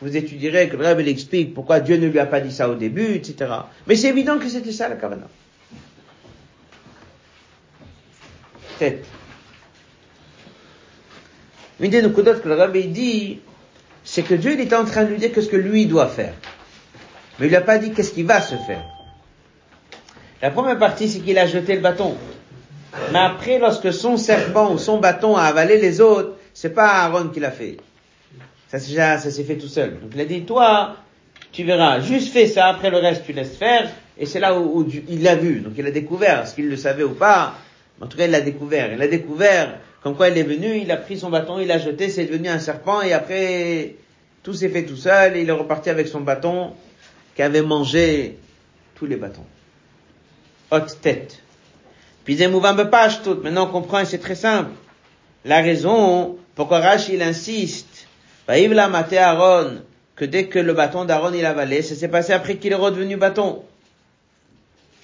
Vous étudierez que le Rebbe explique pourquoi Dieu ne lui a pas dit ça au début, etc. Mais c'est évident que c'était ça la Kavanah. Tête. Une des Nukudot que le rabbi dit, c'est que Dieu il était en train de lui dire qu'est-ce que lui doit faire. Mais il lui a pas dit qu'est-ce qui va se faire. La première partie, c'est qu'il a jeté le bâton. Mais après, lorsque son serpent ou son bâton a avalé les autres, c'est pas Aaron qui l'a fait. Ça, ça s'est fait tout seul. Donc il a dit, toi, tu verras, juste fais ça, après le reste, tu laisses faire. Et c'est là où, où il l'a vu. Donc il a découvert, est-ce qu'il le savait ou pas, en tout cas, il l'a découvert. Il l'a découvert comme quoi il est venu, il a pris son bâton, il l'a jeté, c'est devenu un serpent, et après, tout s'est fait tout seul, et il est reparti avec son bâton qui avait mangé tous les bâtons. Haute tête. Puis page tout. Maintenant on comprend, et c'est très simple. La raison pourquoi Rach il insiste, la maté Aaron, que dès que le bâton d'Aaron il avalé, ça s'est passé après qu'il est redevenu bâton.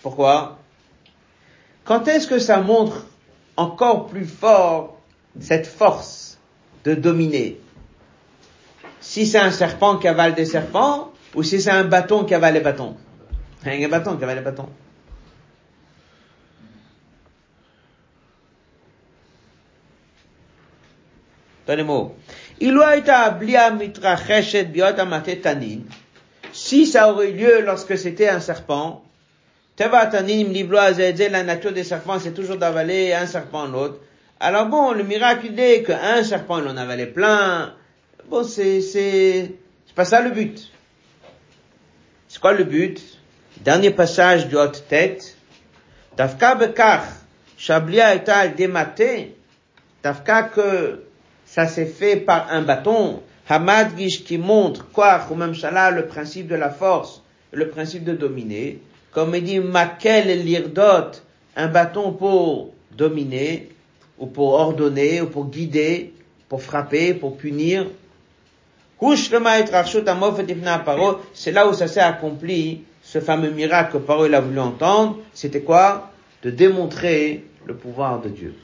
Pourquoi? Quand est-ce que ça montre encore plus fort cette force de dominer? Si c'est un serpent qui avale des serpents, ou si c'est un bâton qui avale les bâtons? Un bâton qui avale les bâtons. les mots. Si ça aurait lieu lorsque c'était un serpent, la nature des serpents, c'est toujours d'avaler un serpent l'autre. Alors bon, le miracle est qu'un serpent, il en avalait plein. Bon, c'est, c'est, c'est pas ça le but. C'est quoi le but? Dernier passage du haute tête. Tafka bekar, Shablia al dématé. Tafka que ça s'est fait par un bâton. Hamad Gish qui montre quoi, même le principe de la force, le principe de dominer comme il dit Makel lirdot, un bâton pour dominer, ou pour ordonner, ou pour guider, pour frapper, pour punir. C'est là où ça s'est accompli, ce fameux miracle que Paro a voulu entendre. C'était quoi? De démontrer le pouvoir de Dieu.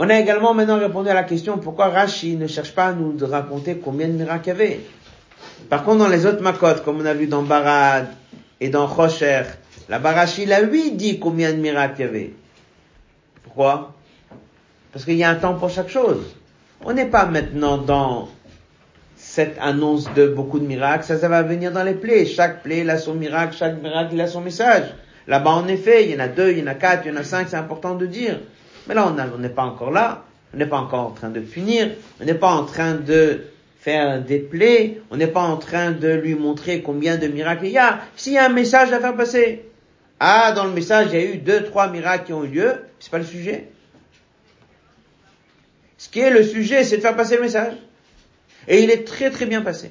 On a également maintenant répondu à la question pourquoi Rashi ne cherche pas à nous raconter combien de miracles il y avait? Par contre, dans les autres makotes, comme on a vu dans Barad et dans Rocher, la Barashi, il a lui dit combien de miracles il y avait. Pourquoi? Parce qu'il y a un temps pour chaque chose. On n'est pas maintenant dans cette annonce de beaucoup de miracles, ça, ça va venir dans les plaies. Chaque plaie, il a son miracle, chaque miracle, il a son message. Là-bas, en effet, il y en a deux, il y en a quatre, il y en a cinq, c'est important de dire. Mais là, on n'est pas encore là. On n'est pas encore en train de finir. On n'est pas en train de faire des plaies. On n'est pas en train de lui montrer combien de miracles il y a. S'il y a un message à faire passer. Ah, dans le message, il y a eu deux, trois miracles qui ont eu lieu. C'est pas le sujet. Ce qui est le sujet, c'est de faire passer le message. Et il est très très bien passé.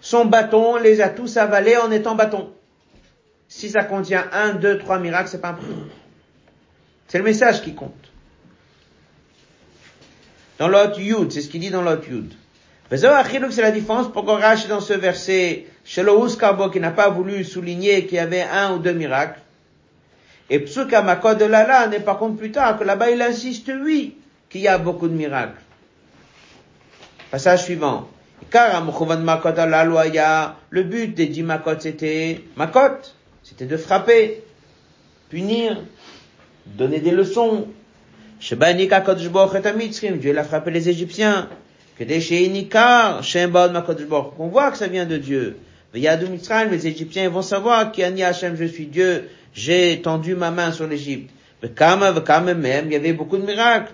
Son bâton les a tous avalés en étant bâton. Si ça contient un, deux, trois miracles, c'est pas important. C'est le message qui compte. Dans l'autre Yud, c'est ce qu'il dit dans l'autre Yud. C'est la différence pour Gorash dans ce verset, Shelohus Karbo qui n'a pas voulu souligner qu'il y avait un ou deux miracles. Et Psuka de Lala n'est par contre plus tard que là-bas il insiste, oui, qu'il y a beaucoup de miracles. Passage suivant. Le but des dix makot c'était makot, c'était de frapper, punir, donner des leçons. Dieu l'a frappé les Égyptiens. Qu'on voit que ça vient de Dieu. Les Égyptiens vont savoir qu'Ani Hashem, je suis Dieu, j'ai tendu ma main sur l'Égypte. Mais même, il y avait beaucoup de miracles.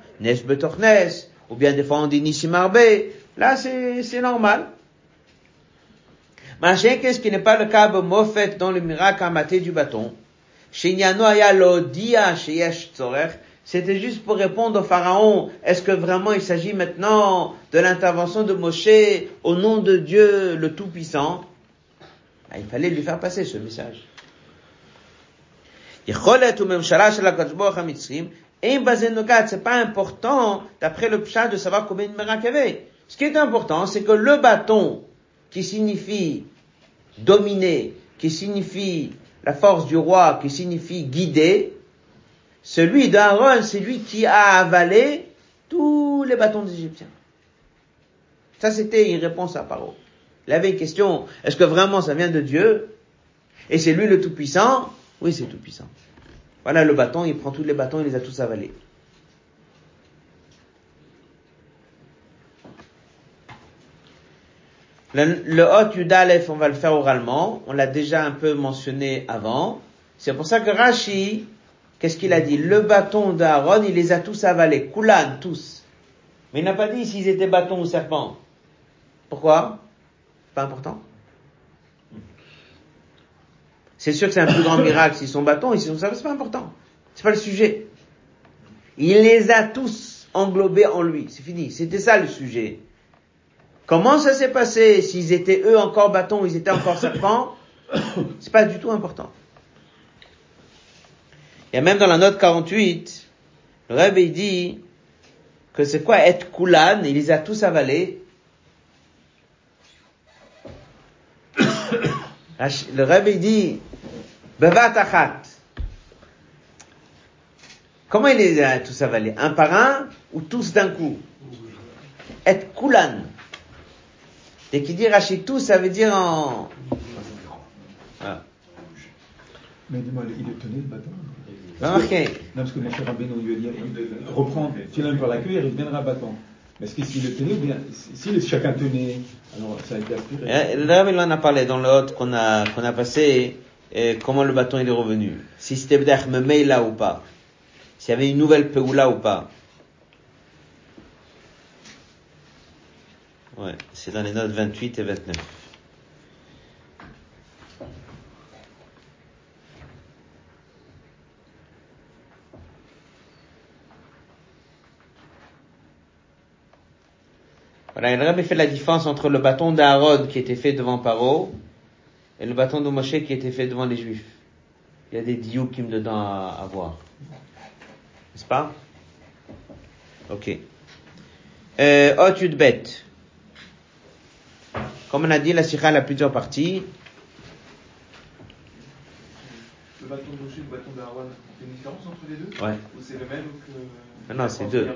Ou bien des fois on dit. Là, c'est normal. Machin, qu'est-ce qui n'est pas le cas de fait dans le miracle amaté du bâton? C'était juste pour répondre au pharaon, est-ce que vraiment il s'agit maintenant de l'intervention de Moshe au nom de Dieu le Tout-Puissant? Ah, Il fallait lui faire passer ce message. C'est pas important, d'après le pshat, de savoir combien de miracles il y avait. Ce qui est important, c'est que le bâton, qui signifie dominer, qui signifie la force du roi, qui signifie guider, celui d'Aaron, c'est lui qui a avalé tous les bâtons des Égyptiens. Ça, c'était une réponse à Paro. Il avait une question, est-ce que vraiment ça vient de Dieu? Et c'est lui le Tout-Puissant? Oui, c'est Tout-Puissant. Voilà le bâton, il prend tous les bâtons, il les a tous avalés. Le, Hot Yudalef, on va le faire oralement. On l'a déjà un peu mentionné avant. C'est pour ça que Rashi, qu'est-ce qu'il a dit? Le bâton d'Aaron, il les a tous avalés. Koulan, tous. Mais il n'a pas dit s'ils étaient bâtons ou serpents. Pourquoi? Pas important? C'est sûr que c'est un plus grand miracle s'ils sont bâtons et s'ils sont serpents, c'est pas important. C'est pas le sujet. Il les a tous englobés en lui. C'est fini. C'était ça le sujet. Comment ça s'est passé? S'ils étaient eux encore bâtons, ils étaient encore serpents? C'est pas du tout important. A même dans la note 48, le Rebbe il dit que c'est quoi être Koulan, il les a tous avalés. Le Rebbe il dit Bevat Comment il les a tous avalés? Un par un ou tous d'un coup? Être Koulan. Et qui dit tout, ça veut dire en... Ah. Mais dis-moi, il est tenu le bâton Non, marqué. Non, parce que mon cher Rabbeinu lui a dit, reprendre, tu l'aimes par la cuillère, il deviendra bâton. Mais est-ce qu'il est tenu ou bien, si chacun tenait, alors ça a été aspiré. Le Rabbi en a parlé dans le hôte qu'on a, qu'on a passé, et comment le bâton il est revenu. Si c'était peut-être là ou pas. S'il y avait une nouvelle Peoula ou pas. Ouais, c'est dans les notes 28 et 29. Voilà, il avait fait la différence entre le bâton d'Aaron qui était fait devant Paro et le bâton de Moshe qui était fait devant les Juifs. Il y a des me dedans à, à voir. N'est-ce pas? Ok. Euh, Otud bête. Comme on a dit, la sikha a plusieurs parties. bâton de Moshe et le bâton d'Aaron, on fait une différence entre les deux Ouais. Ou c'est le même que. Ah non, c'est deux.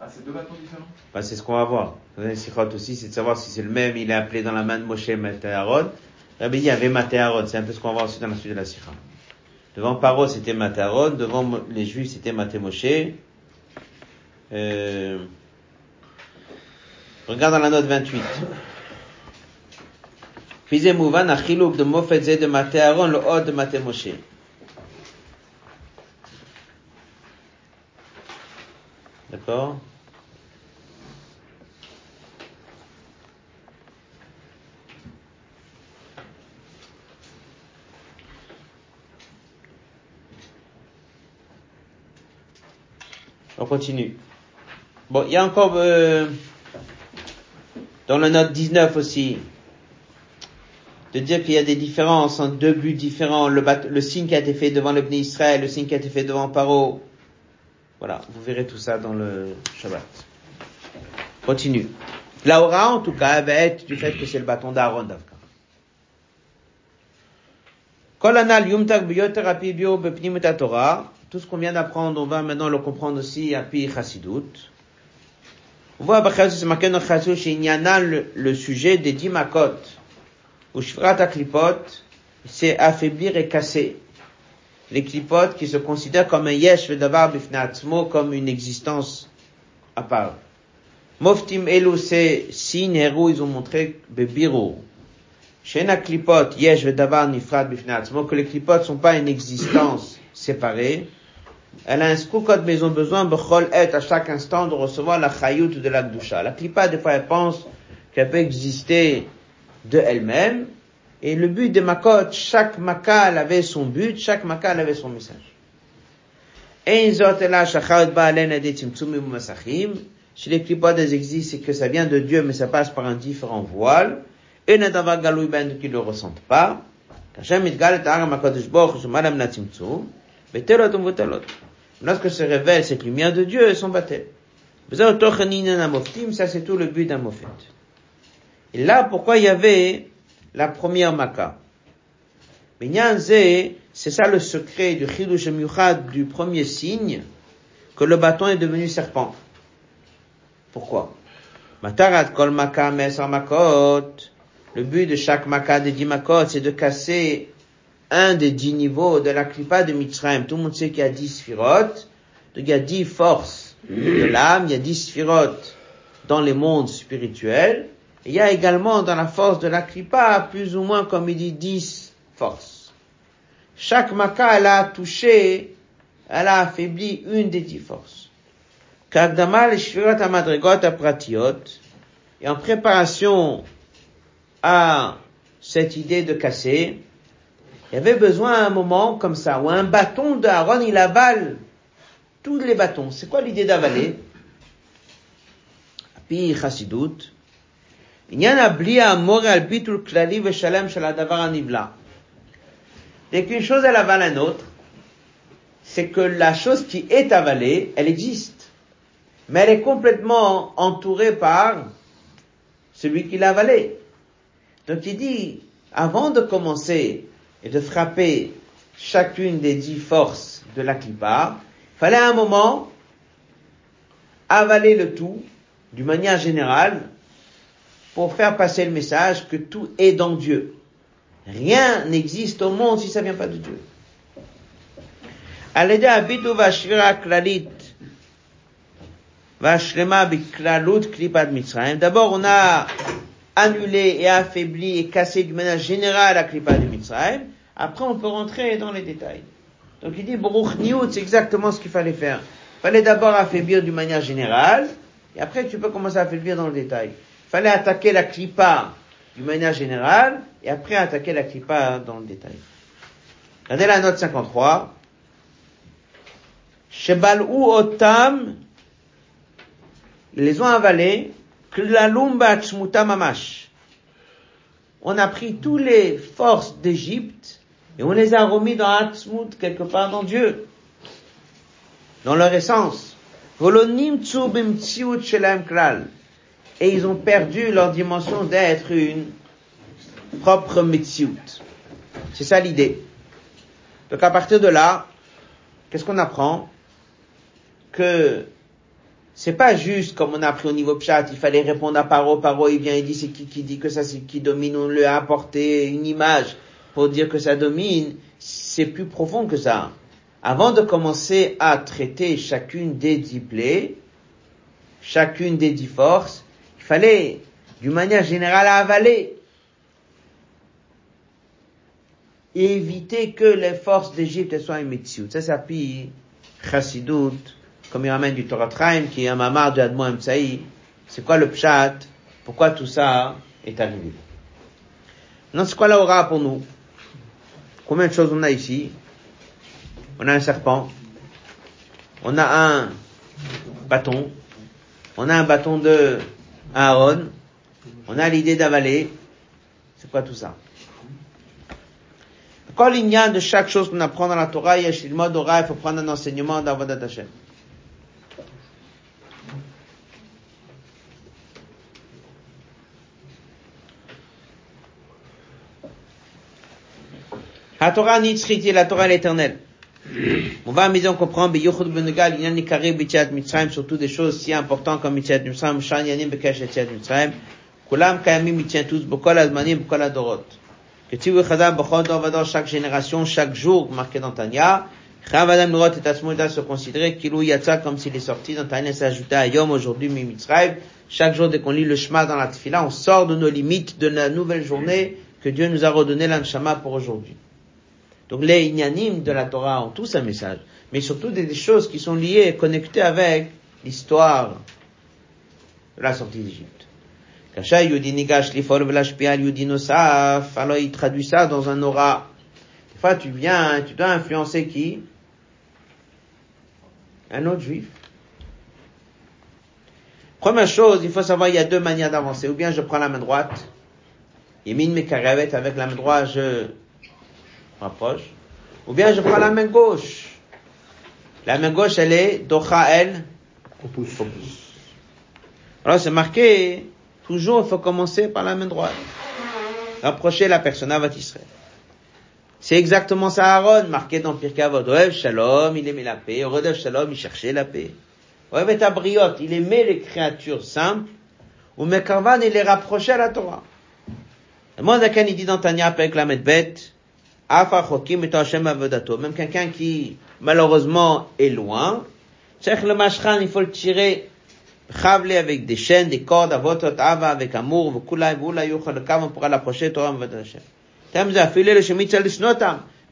Ah, c'est deux bâtons différents Bah, c'est ce qu'on va voir. Dans les sikhot aussi, c'est de savoir si c'est le même, il est appelé dans la main de Moshe Maté Aaron. Rabbi dit, il y avait Maté Aaron. C'est un peu ce qu'on va voir aussi dans la suite de la sikha. Devant Paro, c'était Maté Aaron. Devant les Juifs, c'était Maté Moshe. Euh... Regarde dans la note 28. Fizé Mouvan, Achiluk de Mofetze de Maté Aaron, le Od de Maté Moshe. D'accord? On continue. Bon, il y a encore euh, dans la note 19 aussi de dire qu'il y a des différences entre deux buts différents, le, bat- le signe qui a été fait devant le Bnei Israël, le signe qui a été fait devant Paro. Voilà, vous verrez tout ça dans le Shabbat. Continue. La en tout cas, va être du fait que c'est le bâton d'Aaron d'Avka. Tout ce qu'on vient d'apprendre, on va maintenant le comprendre aussi à Pi Chassidut. On voit c'est le, le sujet des dix makot. Ou shvrat aklipot, c'est affaiblir et casser. Les klipotes qui se considèrent comme un yesh vedavar bifnei atzmo, comme une existence à part. Moftim elu, c'est signes héros, ils ont montré bebiro. Shena klipot, yesh vedavar nifrad bifnei atzmo, que les klipotes sont pas une existence séparée. Elle a un skoukot, mais ils ont besoin, bechol et, à chaque instant, de recevoir la chayout de la gdusha. La klipa, des fois, elle pense qu'elle peut exister de elle-même. Et le but des makot, chaque makal avait son but, chaque makal avait son message. Des. Chez les klipot, elles existent, c'est que ça vient de Dieu, mais ça passe par un différent voile. Et nadavar galoui ben qui ne le ressentent pas. Lorsque se révèle cette lumière de Dieu, sont battées. Ça, c'est tout le but d'un mofet. Et là, pourquoi il y avait la première Makkah c'est ça le secret du Chidush du premier signe, que le bâton est devenu serpent. Pourquoi? Matarat kol mesar Makot. Le but de chaque Makkah des dix Makot, c'est de casser un des dix niveaux de la Klippa de Mitzrayim. Tout le monde sait qu'il y a dix sphirotes. Donc il y a dix forces de l'âme, il y a dix sphirotes dans les mondes spirituels. Il y a également dans la force de la Klippa, plus ou moins, comme il dit, dix forces. Chaque Makkah, elle a touché, elle a affaibli une des dix forces. Kagdama le shvirot amadregot apratiot. Et en préparation à cette idée de casser, il y avait besoin à un moment comme ça, où un bâton d'Aaron, il avale tous les bâtons. C'est quoi l'idée d'avaler? Dès qu'une chose elle avale un autre, c'est que la chose qui est avalée, elle existe. Mais elle est complètement entourée par celui qui l'a avalée. Donc il dit, avant de commencer et de frapper chacune des dix forces de la clipa, il fallait un moment avaler le tout d'une manière générale pour faire passer le message que tout est dans Dieu. Rien n'existe au monde si ça vient pas de Dieu. על ידי הביטו והשבירה הכללית והשלמה בכללות קליפת מצרים, d'abord on a annulé et affaibli et cassé d'une manière générale la clipa de Mitzrayim, après on peut rentrer dans les détails. Donc il dit, Baruch Niyut, c'est exactement ce qu'il fallait faire. Il fallait d'abord affaiblir d'une manière générale, et après tu peux commencer à affaiblir dans le détail. Fallait attaquer la clipa d'une manière générale, et après attaquer la clipa dans le détail. Regardez la note 53. Shebal'u otam, les ont avalés, mamash. On a pris toutes les forces d'Égypte, et on les a remis dans Atzmut, quelque part dans Dieu. Dans leur essence. Et ils ont perdu leur dimension d'être une propre mitziut. C'est ça l'idée. Donc à partir de là, qu'est-ce qu'on apprend? Que c'est pas juste comme on a appris au niveau pchat, il fallait répondre à Paro, Paro il vient, il dit c'est qui qui dit que ça c'est qui domine, on lui a apporté une image pour dire que ça domine, c'est plus profond que ça. Avant de commencer à traiter chacune des dix plaies, chacune des dix forces, fallait, d'une manière générale, avaler. Éviter que les forces d'Égypte soient une Ça s'appuie Chassidut, comme il ramène du Torah Traim, qui est un mamar de Admo Mtsaï. C'est quoi le pshat? Pourquoi tout ça est arrivé? Non, c'est quoi la pour nous? Combien de choses on a ici? On a un serpent. On a un bâton. On a un bâton de Aaron. On a l'idée d'avaler. C'est quoi tout ça? Quand il y a de chaque chose qu'on apprend dans la Torah, il faut prendre un enseignement d'Avodat Hashem. La Torah nitzriti, la Torah l'éternelle. On va à maison comprendre, Beyuchud Benegal, Inyan Nikari Bichat Mitzrayim, surtout des choses si importantes comme Bichat Mitzrayim, Shan Yanim Bekesh Bichat Mitzrayim, Kulam Kayamim Mitien tous, Bokol Azmanim, Bokol Adorot. Que tu veux Chazal Bechol Dovador, chaque génération, chaque jour, marqué dans Tanya, Chav Adam Nurot et Asmoida se considérer Kilou Yatsa comme s'il est sorti dans Tanya s'ajouter à Yom aujourd'hui, Mi Mitzrayim. Chaque jour, dès qu'on lit le Shema dans la Tfila, on sort de nos limites de la nouvelle journée que Dieu nous a redonné l'Anshama pour aujourd'hui. Donc les ignanim de la Torah ont tous un message, mais surtout des, choses qui sont liées et connectées avec l'histoire de la sortie d'Égypte. Alors il traduit ça dans un aura. Des fois tu viens, tu dois influencer qui? Un autre juif. Première chose, il faut savoir, il y a deux manières d'avancer. Ou bien je prends la main droite, et mine mes avec la main droite, je rapproche. Ou bien je prends la main gauche. La main gauche, elle est Docha El Alors c'est marqué, toujours il faut commencer par la main droite. Rapprocher la personne à Israël. C'est exactement ça Aaron, marqué dans Pirkei Avot. Shalom, il aimait la paix. Orev Shalom, il cherchait la paix. Orev Abriot, il aimait les créatures simples. Ou Mekarvan, il les rapprochait à la Torah. Le monde il dit dans Tanya, avec la bête, même quelqu'un qui, malheureusement, est loin, le mashran, il faut le tirer, avec des chaînes, des cordes, avec amour, on pourra l'approcher, Torah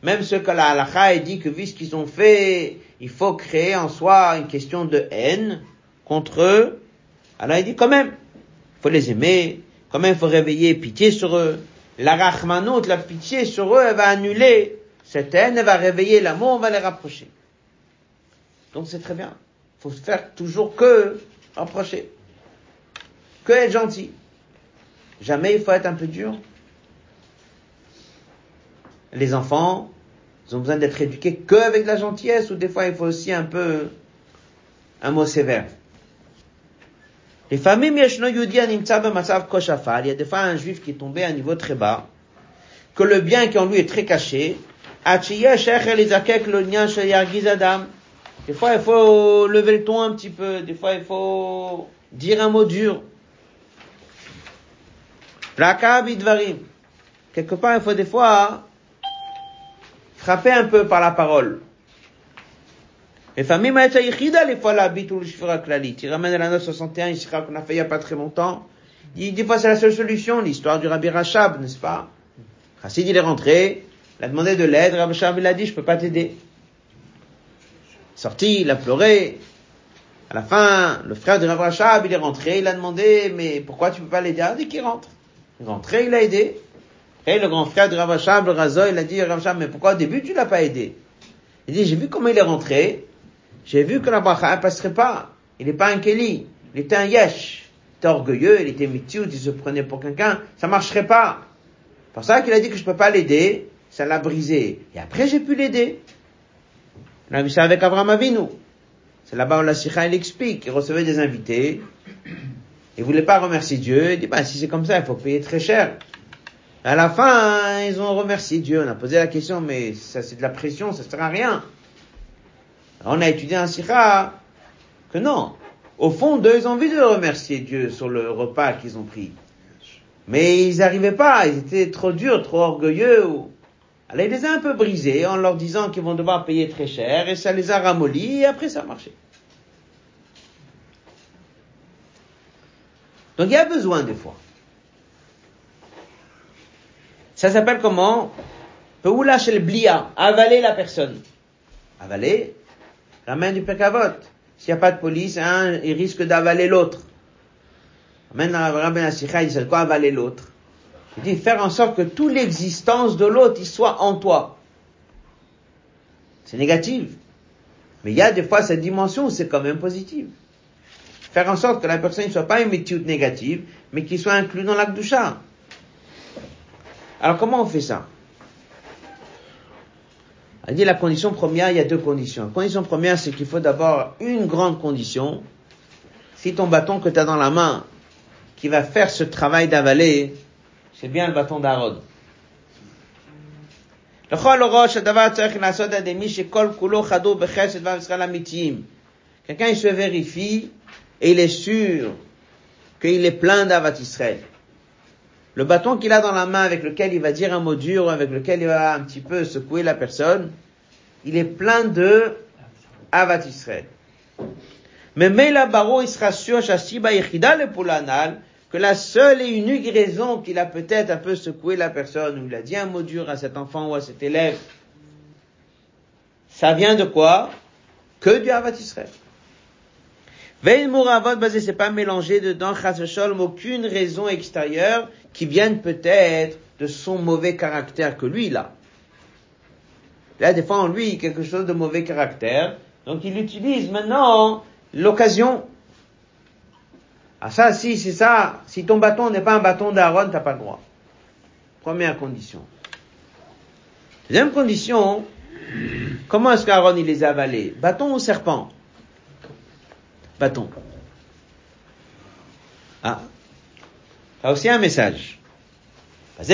Même ce que la halakha dit que vu ce qu'ils ont fait, il faut créer en soi une question de haine contre eux. Alors il dit quand même, faut les aimer, quand même faut réveiller pitié sur eux la rachmanout, la pitié sur eux, elle va annuler cette haine, elle va réveiller l'amour, on va les rapprocher. Donc c'est très bien. Faut faire toujours que rapprocher. Que être gentil. Jamais il faut être un peu dur. Les enfants, ils ont besoin d'être éduqués que avec la gentillesse, ou des fois il faut aussi un peu un mot sévère. Les familles Il y a des fois un juif qui est tombé à un niveau très bas, que le bien qui en lui est très caché, des fois il faut lever le ton un petit peu, des fois il faut dire un mot dur. Quelque part il faut des fois frapper un peu par la parole. לפעמים העץ היחידה לפעול להביט ולשבירה כללית. Il ramène à la note 61, ici qu'on a fait il y a pas très longtemps. Il dit, des fois c'est la seule solution, l'histoire du Rabbi Rachab, n'est-ce pas? Chassid, il est rentré, il a demandé de l'aide, Rabbi Rachab, il a dit, je peux pas t'aider. Sorti, il a pleuré. À la fin, le frère du Rabbi Rachab, il est rentré, il a demandé, mais pourquoi tu peux pas l'aider? Il a dit qu'il rentre. Il est rentré, il a aidé. Et le grand frère du Rabbi Rachab, le Razo, il a dit, Rabbi Rachab, mais pourquoi au début tu l'as pas aidé? Il dit, j'ai vu comment il est rentré, j'ai vu que la bracha ne passerait pas. Il n'est pas un Keli. Il était un Yesh. Il était orgueilleux, il était mitiout, il se prenait pour quelqu'un. Ça marcherait pas. C'est pour ça qu'il a dit que je peux pas l'aider. Ça l'a brisé. Et après, j'ai pu l'aider. On a vu ça avec Abraham Avinu. C'est là-bas où la Sikha, il explique. Il recevait des invités. Il voulait pas remercier Dieu. Il dit, bah, si c'est comme ça, il faut payer très cher. À la fin, ils ont remercié Dieu. On a posé la question, mais ça c'est de la pression, ça sert à rien. On a étudié un sikha que non. Au fond, d'eux, ils ont envie de remercier Dieu sur le repas qu'ils ont pris. Mais ils n'arrivaient pas, ils étaient trop durs, trop orgueilleux. Alors il les a un peu brisés en leur disant qu'ils vont devoir payer très cher et ça les a ramollis et après ça a marché. Donc il y a besoin des fois. Ça s'appelle comment? Peoula shel blia, avaler la personne. Avaler, la main du pekavot. S'il n'y a pas de police, hein, il risque d'avaler l'autre. Maintenant, Rabbi Nassicha, il dit quoi avaler l'autre? Il dit faire en sorte que toute l'existence de l'autre, il soit en toi. C'est négatif. Mais il y a des fois cette dimension où c'est quand même positif. Faire en sorte que la personne ne soit pas une méthode négative, mais qu'il soit inclus dans chat. Alors comment on fait ça? Il dit la condition première, il y a deux conditions. La condition première, c'est qu'il faut d'abord une grande condition. Si ton bâton que tu as dans la main, qui va faire ce travail d'avaler, c'est bien le bâton d'Aaron. Quelqu'un il se vérifie et il est sûr qu'il est plein d'Avat Israël. Le bâton qu'il a dans la main avec lequel il va dire un mot dur, avec lequel il va un petit peu secouer la personne, il est plein de Avat Israël. Mais Mela Baro, il sera sûr, le Poulanal, que la seule et unique raison qu'il a peut-être un peu secoué la personne, ou il a dit un mot dur à cet enfant ou à cet élève, ça vient de quoi? Que du Avat. Veil Mouravot, basé, c'est pas mélangé dedans, Chasveshol, aucune raison extérieure qui vienne peut-être de son mauvais caractère que lui, a. Là, des fois, en lui, quelque chose de mauvais caractère. Donc, il utilise maintenant l'occasion ah ça, si c'est ça, si ton bâton n'est pas un bâton d'Aaron, t'as pas le droit. Première condition. Deuxième condition, comment est-ce qu'Aaron il les a avalés? Bâton ou serpent? Bâton. Ah, t'as aussi un message. En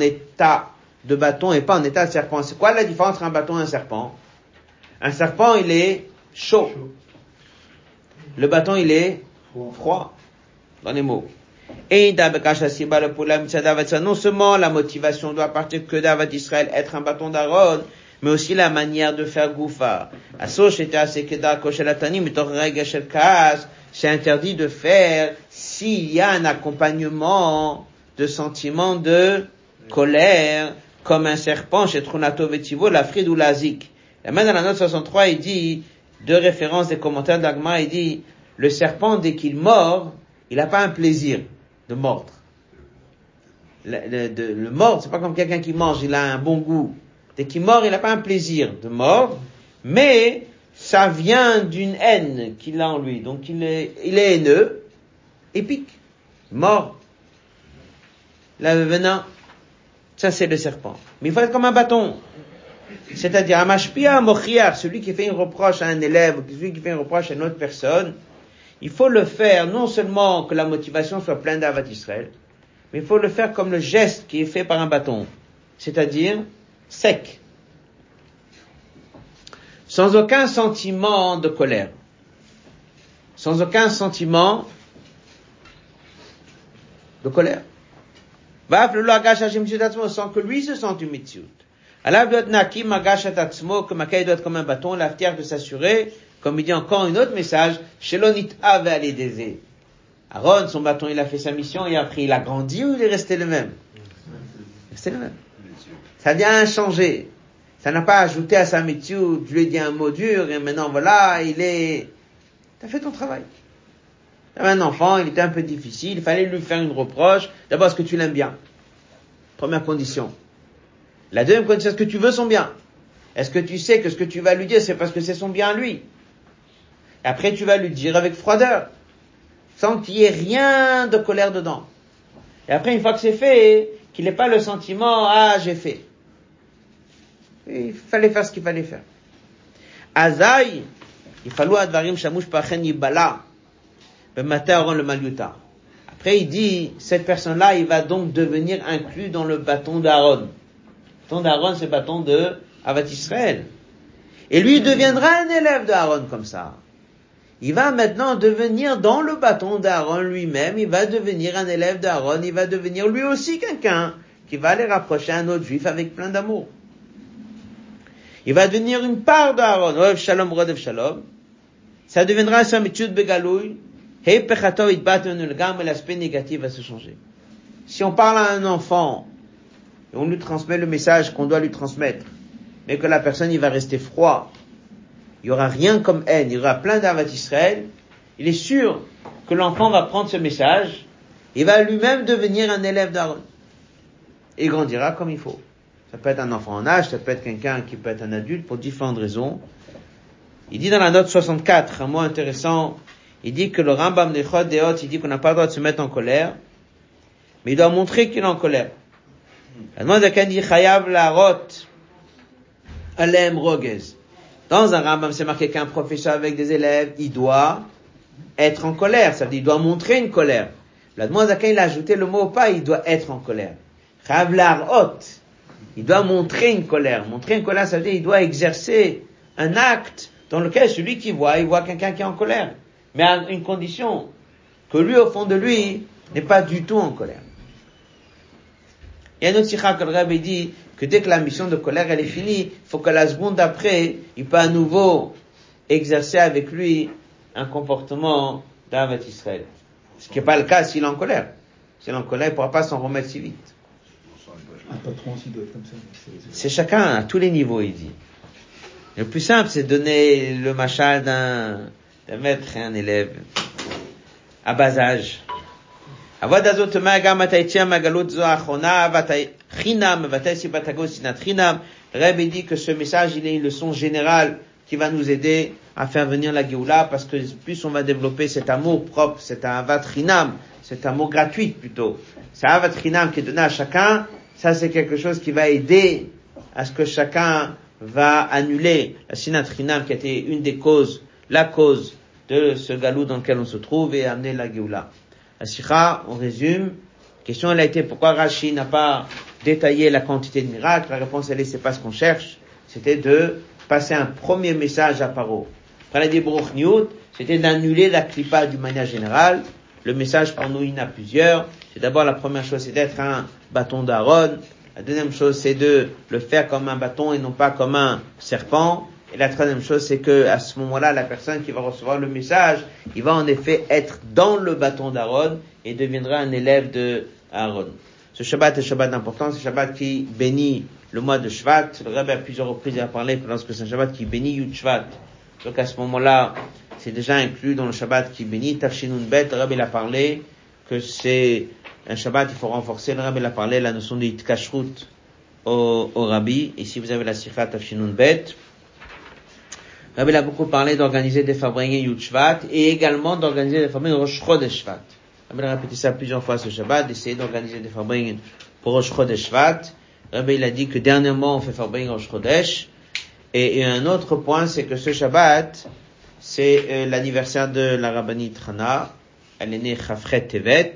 état de bâton et pas en état de serpent. C'est quoi la différence entre un bâton et un serpent? Un serpent, il est chaud. Le bâton, il est froid, dans les mots. Et non seulement la motivation doit partir que être un bâton d'Aaron, mais aussi la manière de faire goufa. C'est interdit de faire s'il y a un accompagnement de sentiments de colère, comme un serpent chez Tronato Vetivo, la fride ou la zik. Et même dans la note 63, il dit, deux références des commentaires d'Agma, il dit, le serpent, dès qu'il mord, il n'a pas un plaisir de mordre. Le, le, le mordre, c'est pas comme quelqu'un qui mange, il a un bon goût. Dès qu'il mord, il n'a pas un plaisir de mordre, mais ça vient d'une haine qu'il a en lui. Donc il est, il est haineux, épique, mort. Le venin, ça c'est le serpent. Mais il faut être comme un bâton. C'est-à-dire, un mashpia mochiar, celui qui fait une reproche à un élève, celui qui fait une reproche à une autre personne, il faut le faire non seulement que la motivation soit pleine d'Avat Israël, mais il faut le faire comme le geste qui est fait par un bâton. C'est-à-dire, sec. Sans aucun sentiment de colère. Sans aucun sentiment de colère. Sans que lui se sente une. Alors, doit nakim agash atatzmo, que Makai doit être comme un bâton, la de s'assurer, comme il dit encore un autre message, Shelonit ave des Aaron, son bâton, il a fait sa mission et après il a grandi ou il est resté le même? Resté le même. Ça a bien changé. Ça n'a pas ajouté à sa mitzvot, je lui dit un mot dur et maintenant voilà, il est, t'as fait ton travail. T'avais un enfant, il était un peu difficile, il fallait lui faire une reproche. D'abord, est-ce que tu l'aimes bien? Première condition. La deuxième condition, est-ce que tu veux son bien? Est-ce que tu sais que ce que tu vas lui dire, c'est parce que c'est son bien à lui? Après, tu vas lui dire avec froideur, sans qu'il y ait rien de colère dedans. Et après, une fois que c'est fait, qu'il n'ait pas le sentiment, ah, j'ai fait. Il fallait faire ce qu'il fallait faire. Azaï, il fallut advarim shamush pachen yibala, le maluta. Après, il dit, cette personne-là, il va donc devenir inclus dans le bâton d'Aaron. Le bâton d'Aaron, c'est le bâton de Avat Israël. Et lui deviendra un élève d'Aaron comme ça. Il va maintenant devenir dans le bâton d'Aaron lui-même, il va devenir un élève d'Aaron, il va devenir lui aussi quelqu'un qui va aller rapprocher un autre juif avec plein d'amour. Il va devenir une part d'Aaron. Oev Shalom, Rodev Shalom. Ça deviendra un samitude begalouille. Hei pechato itbatenu le gamme, l'aspect négatif va se changer. Si on parle à un enfant, et on lui transmet le message qu'on doit lui transmettre, mais que la personne, il va rester froid, il y aura rien comme haine, il y aura plein d'avat Israël, il est sûr que l'enfant va prendre ce message, il va lui-même devenir un élève d'Aaron. Et grandira comme il faut. Ça peut être un enfant en âge, ça peut être quelqu'un qui peut être un adulte pour différentes raisons. Il dit dans la note 64, un mot intéressant, il dit que le Rambam de Chod Deot, il dit qu'on n'a pas le droit de se mettre en colère, mais il doit montrer qu'il est en colère. La demande de dit Chayav la rot, Alem Rogez. Dans un Rambam, c'est marqué qu'un professeur avec des élèves, il doit être en colère. Ça veut dire, il doit montrer une colère. La demande à il a ajouté le mot pas, il doit être en colère. Chayav hot. Il doit montrer une colère. Montrer une colère, ça veut dire, il doit exercer un acte dans lequel celui qui voit, il voit quelqu'un qui est en colère. Mais à une condition, que lui, au fond de lui, n'est pas du tout en colère. Il y a un autre que le Rabbi dit que dès que la mission de colère elle est finie, il faut que la seconde d'après, il peut à nouveau exercer avec lui un comportement d'Avat Israël. Ce qui n'est pas le cas s'il est en colère. S'il est en colère, il ne pourra pas s'en remettre si vite. Un patron aussi doit être comme ça. C'est chacun à tous les niveaux, il dit. Le plus simple, c'est de donner le machal d'un, d'un maître et un élève à bas âge. עבוד הזאת תאמר גם את היציאה מהגלות זו האחרונה, ואת חינם, ואת סיבת הגות שנאת חינם. Rabbi dit que ce message, il est une leçon générale qui va nous aider à faire venir la Géoula, parce que plus on va développer cet amour propre, cet avat chinam, cet amour gratuit plutôt, cet avat chinam qui est donné à chacun, ça c'est quelque chose qui va aider à ce que chacun va annuler la sinat chinam qui a été une des causes, la cause de ce galou dans lequel on se trouve et amener la Géoula. La Sikha, on résume. La question, elle a été pourquoi Rashi n'a pas détaillé la quantité de miracles? La réponse, elle est, c'est pas ce qu'on cherche. C'était de passer un premier message à Paro. Après la Newt, c'était d'annuler la clipa d'une manière générale. Le message pour nous, il y en a plusieurs. C'est d'abord la première chose, c'est d'être un bâton d'Aaron. La deuxième chose, c'est de le faire comme un bâton et non pas comme un serpent. Et la troisième chose, c'est que à ce moment-là, la personne qui va recevoir le message, il va en effet être dans le bâton d'Aaron et deviendra un élève de. Ce Shabbat est Shabbat important, c'est Shabbat qui bénit le mois de Shvat. Le Rabbi a plusieurs reprises a parlé lorsque c'est un Shabbat qui bénit Yud Shvat. Donc à ce moment-là, c'est déjà inclus dans le Shabbat qui bénit Tafshinun Bet. Le Rabbi a parlé que c'est un Shabbat, il faut renforcer. Le Rabbi a parlé la notion de Yitkashrut au, au Rabbi. Si vous avez la Sikha Tafshinun Bet, Rabbi a beaucoup parlé d'organiser des fabriques Yud Shvat et également d'organiser des fabriques Rosh Chodesh Shvat. Rabbi a répété ça plusieurs fois ce Shabbat, d'essayer d'organiser des fabriques pour Rosh Chodesh Shvat. Rabbi il a dit que dernièrement on fait fabrique Rosh Chodesh. Et, et, un autre point, c'est que ce Shabbat, c'est euh, l'anniversaire de la rabbinite Hana. Elle est née Chafret Tevet.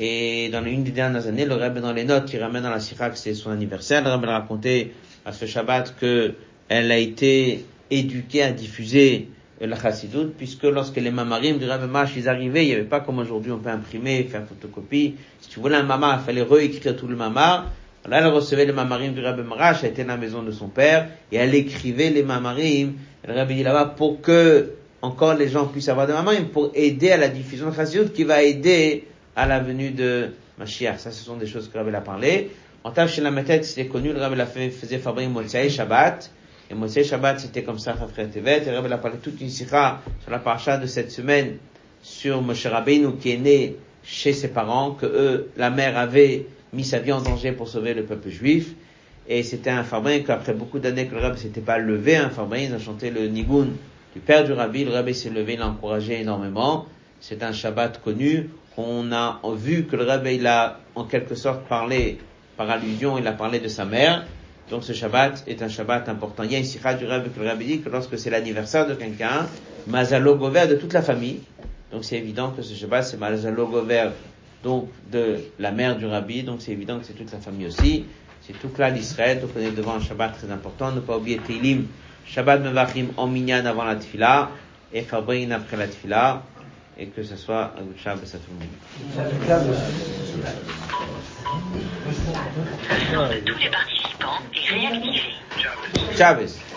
Et dans une des dernières années, le Rabbi dans les notes qui ramène dans la Sira c'est son anniversaire, le Rabbi a raconté à ce Shabbat que elle a été éduqué à diffuser la chassidoute, puisque lorsque les mamarim du Rabbi Marsh, ils arrivaient, il n'y avait pas comme aujourd'hui, on peut imprimer, faire photocopie. Si tu voulais un mamar, il fallait réécrire tout le mamar. Là, elle recevait les mamarim du Rabbi Marash, elle était dans la maison de son père, et elle écrivait les mamarim. Le Rabbi dit là-bas, pour que encore les gens puissent avoir des mamarim, pour aider à la diffusion de chassidoute, qui va aider à la venue de Mashiach. Ça, ce sont des choses que Rabbi a parlé. En la méthode, c'était connu, le Rabbi faisait fabriquer Motsai Shabbat. Et Moshe Shabbat, c'était comme ça, frère Tevet. Et Rabbi a parlé toute une sikha sur la paracha de cette semaine sur Moshe Rabbeinu qui est né chez ses parents, que eux, la mère avait mis sa vie en danger pour sauver le peuple juif. Et c'était un Fabrin qu'après beaucoup d'années que le Rabbi s'était pas levé, un Fabrin, il a chanté le Nigun du père du Rabbi. Le Rabbi s'est levé, il l'a encouragé énormément. C'est un Shabbat connu on a vu que le rabbin, il a en quelque sorte parlé, par allusion, il a parlé de sa mère. Donc ce Shabbat est un Shabbat important. Il y a une du que le rabbin dit que lorsque c'est l'anniversaire de quelqu'un, Mazalo Gover de toute la famille. Donc c'est évident que ce Shabbat, c'est Mazalo Gover donc de la mère du rabbi, donc c'est évident que c'est toute sa famille aussi. C'est tout là l'Israël, donc on est devant un Shabbat très important. Ne pas oublier Teilim, Shabbat Mevachim en minyan avant la Tfila et Fabrin après la Tfila et que ce soit un good Shabbos à tout le monde. Tous les participants et réactivés. Shabbos.